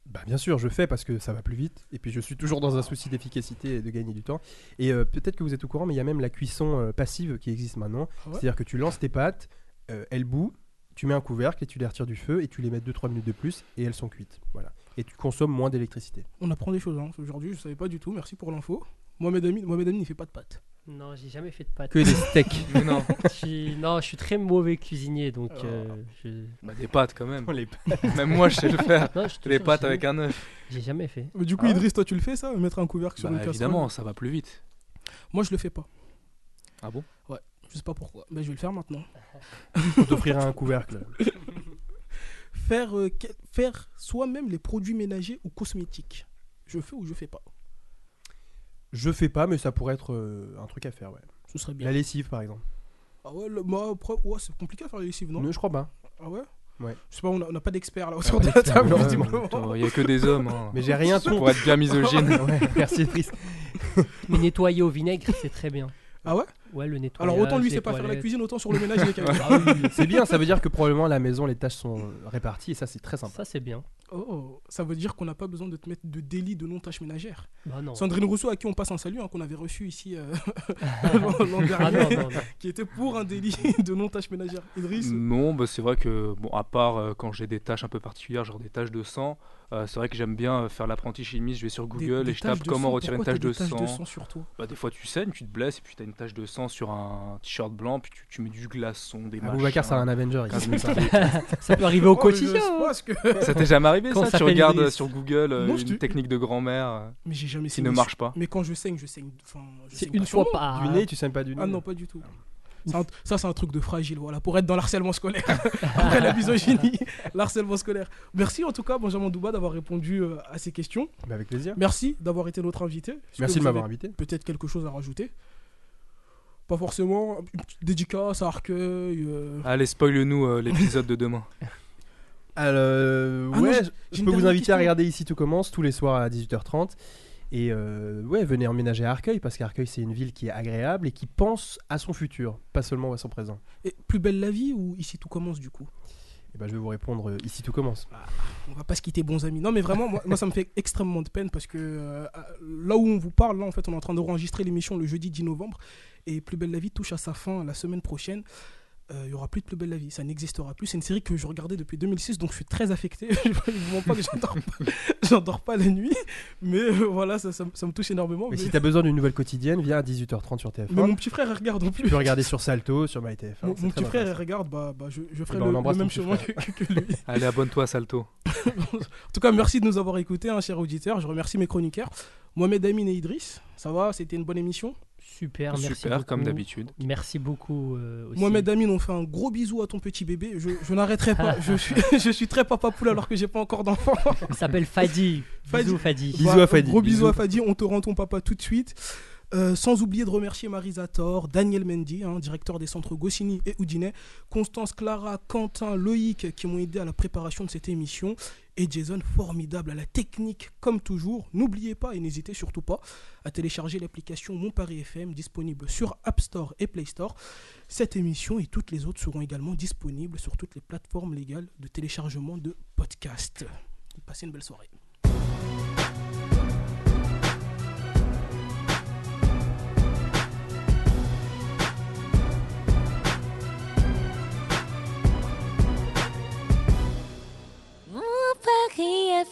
Speaker 6: Bah bien sûr, je fais parce que ça va plus vite. Et puis je suis toujours dans un souci d'efficacité et de gagner du temps. Et euh, peut-être que vous êtes au courant, mais il y a même la cuisson euh, passive qui existe maintenant.
Speaker 3: Ah ouais?
Speaker 6: C'est-à-dire que tu lances tes pâtes, euh, elles bouent, tu mets un couvercle et tu les retires du feu et tu les mets 2-3 minutes de plus et elles sont cuites. Voilà. Et tu consommes moins d'électricité.
Speaker 3: On apprend des choses hein. aujourd'hui, je savais pas du tout, merci pour l'info. Mohamed Amin, Mohamed Amin, il fait pas de pâtes.
Speaker 5: Non, j'ai jamais fait de pâtes.
Speaker 6: Que des steaks.
Speaker 4: Mais non,
Speaker 5: Je suis- non, je suis très mauvais cuisinier, donc
Speaker 3: Oh.
Speaker 5: euh, je...
Speaker 4: bah, des pâtes quand même.
Speaker 6: Les-
Speaker 4: Même moi, je sais le faire.
Speaker 5: Non, je te
Speaker 4: Les
Speaker 5: jure,
Speaker 4: pâtes
Speaker 5: j'ai
Speaker 4: avec un œuf.
Speaker 5: J'ai jamais fait.
Speaker 3: Mais du coup,
Speaker 6: Ah ouais
Speaker 3: Idriss, toi, tu le fais ça Mettre un couvercle sur
Speaker 4: Bah,
Speaker 3: une casserole
Speaker 4: évidemment, ça va plus vite.
Speaker 3: Moi, je le fais pas.
Speaker 4: Ah bon?
Speaker 3: Je sais pas pourquoi. Mais je vais le faire maintenant.
Speaker 6: On t'offrira un couvercle.
Speaker 3: Faire, euh, que- faire soi-même les produits ménagers ou cosmétiques. Je fais ou je fais pas
Speaker 6: Je fais pas, mais ça pourrait être euh, un truc à faire, ouais.
Speaker 3: Ce serait bien.
Speaker 6: La lessive, par exemple.
Speaker 3: Ah ouais, le- moi, après, ouais, c'est compliqué à faire les lessives, non
Speaker 6: Non, je crois pas.
Speaker 3: Ah ouais
Speaker 6: Ouais.
Speaker 3: Je sais pas, on a- on n'a pas d'experts là autour
Speaker 6: pas
Speaker 3: de la table,
Speaker 6: ouais,
Speaker 3: visiblement.
Speaker 4: Il y a que des hommes. hein.
Speaker 6: Mais j'ai rien
Speaker 4: Pour être bien misogyne.
Speaker 6: Ouais, merci, Idriss.
Speaker 5: Mais nettoyer au vinaigre, c'est très bien.
Speaker 3: Ah ouais
Speaker 5: Ouais, le nettoyage.
Speaker 3: Alors autant lui,
Speaker 5: les
Speaker 3: c'est pas faire la
Speaker 5: toilettes.
Speaker 3: cuisine, autant sur le ménage, il est.
Speaker 6: C'est bien, ça veut dire que probablement à la maison les tâches sont réparties et ça c'est très sympa.
Speaker 5: Ça, c'est bien.
Speaker 3: Oh, ça veut dire qu'on n'a pas besoin de te mettre de délit de non-tâche ménagère.
Speaker 5: Bah non.
Speaker 3: Sandrine Rousseau, à qui on passe un salut, hein, qu'on avait reçu ici euh, l'an
Speaker 5: Ah
Speaker 3: dernier,
Speaker 5: non, non, non.
Speaker 3: qui était pour un délit de non-tâche ménagère. Idriss?
Speaker 4: Non, bah, c'est vrai que, bon, à part euh, quand j'ai des tâches un peu particulières, genre des tâches de sang, euh, c'est vrai que j'aime bien euh, faire l'apprenti chimiste. Je vais sur Google
Speaker 3: des
Speaker 4: et je tape comment
Speaker 3: sang.
Speaker 4: retirer une tache
Speaker 3: t'as
Speaker 4: de
Speaker 3: des taches de
Speaker 4: sang.
Speaker 3: sang sur toi?
Speaker 4: Bah, des fois, tu saignes, tu te blesses et puis tu as une tache de sang sur un t-shirt blanc, puis tu, tu mets du glaçon, des
Speaker 6: Aboubacar, c'est un Avenger. il
Speaker 4: Quinze
Speaker 6: sait
Speaker 4: minutes.
Speaker 6: ça.
Speaker 5: Ça peut arriver au
Speaker 3: Oh,
Speaker 5: quotidien. hein.
Speaker 3: que-
Speaker 4: Ça t'est jamais arrivé Ça
Speaker 5: ça
Speaker 4: Tu regardes euh, sur Google euh,
Speaker 3: Non,
Speaker 4: une
Speaker 3: te-
Speaker 4: technique de grand-mère euh,
Speaker 3: Mais j'ai jamais
Speaker 4: qui ne marche pas.
Speaker 3: Mais quand je saigne, je saigne. Enfin, je
Speaker 5: C'est
Speaker 3: saigne
Speaker 5: une
Speaker 3: pas sur
Speaker 5: fois par.
Speaker 6: Du nez, tu saignes pas du nez.
Speaker 3: Ah non, pas du tout. Un- ça, c'est un truc de fragile, voilà, pour être dans l'harcèlement scolaire. Après la misogynie, l'harcèlement scolaire. Merci en tout cas, Benjamin Douba, d'avoir répondu euh, à ces questions.
Speaker 6: Bah, avec plaisir.
Speaker 3: Merci d'avoir été notre invité.
Speaker 6: Merci de m'avoir invité.
Speaker 3: Peut-être quelque chose à rajouter? Pas forcément. Une petite dédicace à Arcueil. euh,
Speaker 4: Allez, spoil-nous euh, l'épisode de demain.
Speaker 6: Alors, euh,
Speaker 3: Ah
Speaker 6: ouais, je- peux vous inviter à regarder Ici Tout Commence tous les soirs à 18h30. Et euh, ouais, venez emménager à Arcueil parce qu'Arcueil c'est une ville qui est agréable et qui pense à son futur, pas seulement à son présent.
Speaker 3: Et plus belle la vie ou ici tout commence du coup?
Speaker 6: Et ben je vais vous répondre euh, Ici Tout Commence.
Speaker 3: on va pas se quitter bons amis. Non, mais vraiment, moi, moi, ça me fait extrêmement de peine parce que euh, là où on vous parle, là en fait on est en train d'enregistrer l'émission le jeudi 10 novembre et Plus belle la vie touche à sa fin la semaine prochaine. Euh, Il y aura plus de Plus belle la vie, ça n'existera plus. C'est une série que je regardais depuis 2006 donc je suis très affecté. je vous mens pas que j'endors pas, j'endors pas la nuit, mais euh, voilà, ça, ça me- ça me touche énormément.
Speaker 6: Mais
Speaker 3: Mais,
Speaker 6: si t'as besoin d'une nouvelle quotidienne, viens à 18h30 sur TF1.
Speaker 3: mais mon petit frère il regarde en
Speaker 6: Tu
Speaker 3: plus.
Speaker 6: peux regarder sur Salto, sur MyTF1.
Speaker 3: Mon, petit frère regarde, bah, bah, je, je ferai
Speaker 6: on
Speaker 3: le, même chemin que, que- que lui.
Speaker 4: Allez, abonne-toi à Salto.
Speaker 3: En tout cas, merci de nous avoir écoutés, hein, chers auditeurs. Je remercie mes chroniqueurs, Mohamed Amin et Idriss. Ça va C'était une bonne émission
Speaker 5: Super, merci
Speaker 4: Super, comme
Speaker 5: beaucoup.
Speaker 4: d'habitude.
Speaker 5: Merci beaucoup euh, aussi.
Speaker 3: Mohamed Amin, on fait un gros bisou à ton petit bébé. Je, je n'arrêterai pas. je, suis, je suis très papa poule alors que j'ai pas encore d'enfant.
Speaker 5: Il s'appelle Fadi.
Speaker 3: Fadi.
Speaker 5: Bisous Fadi.
Speaker 6: Bisous à Fadi,
Speaker 3: Gros bisous
Speaker 6: bisous.
Speaker 3: à Fadi. On te rend ton papa tout de suite. Euh, sans oublier de remercier Marisa Thor, Daniel Mendy, hein, directeur des centres Goscinny et Houdinet, Constance, Clara, Quentin, Loïc qui m'ont aidé à la préparation de cette émission et Jason formidable à la technique comme toujours. N'oubliez pas et n'hésitez surtout pas à télécharger l'application Mon Paris FM disponible sur App Store et Play Store. Cette émission et toutes les autres seront également disponibles sur toutes les plateformes légales de téléchargement de podcasts. Passez une belle soirée. pagi é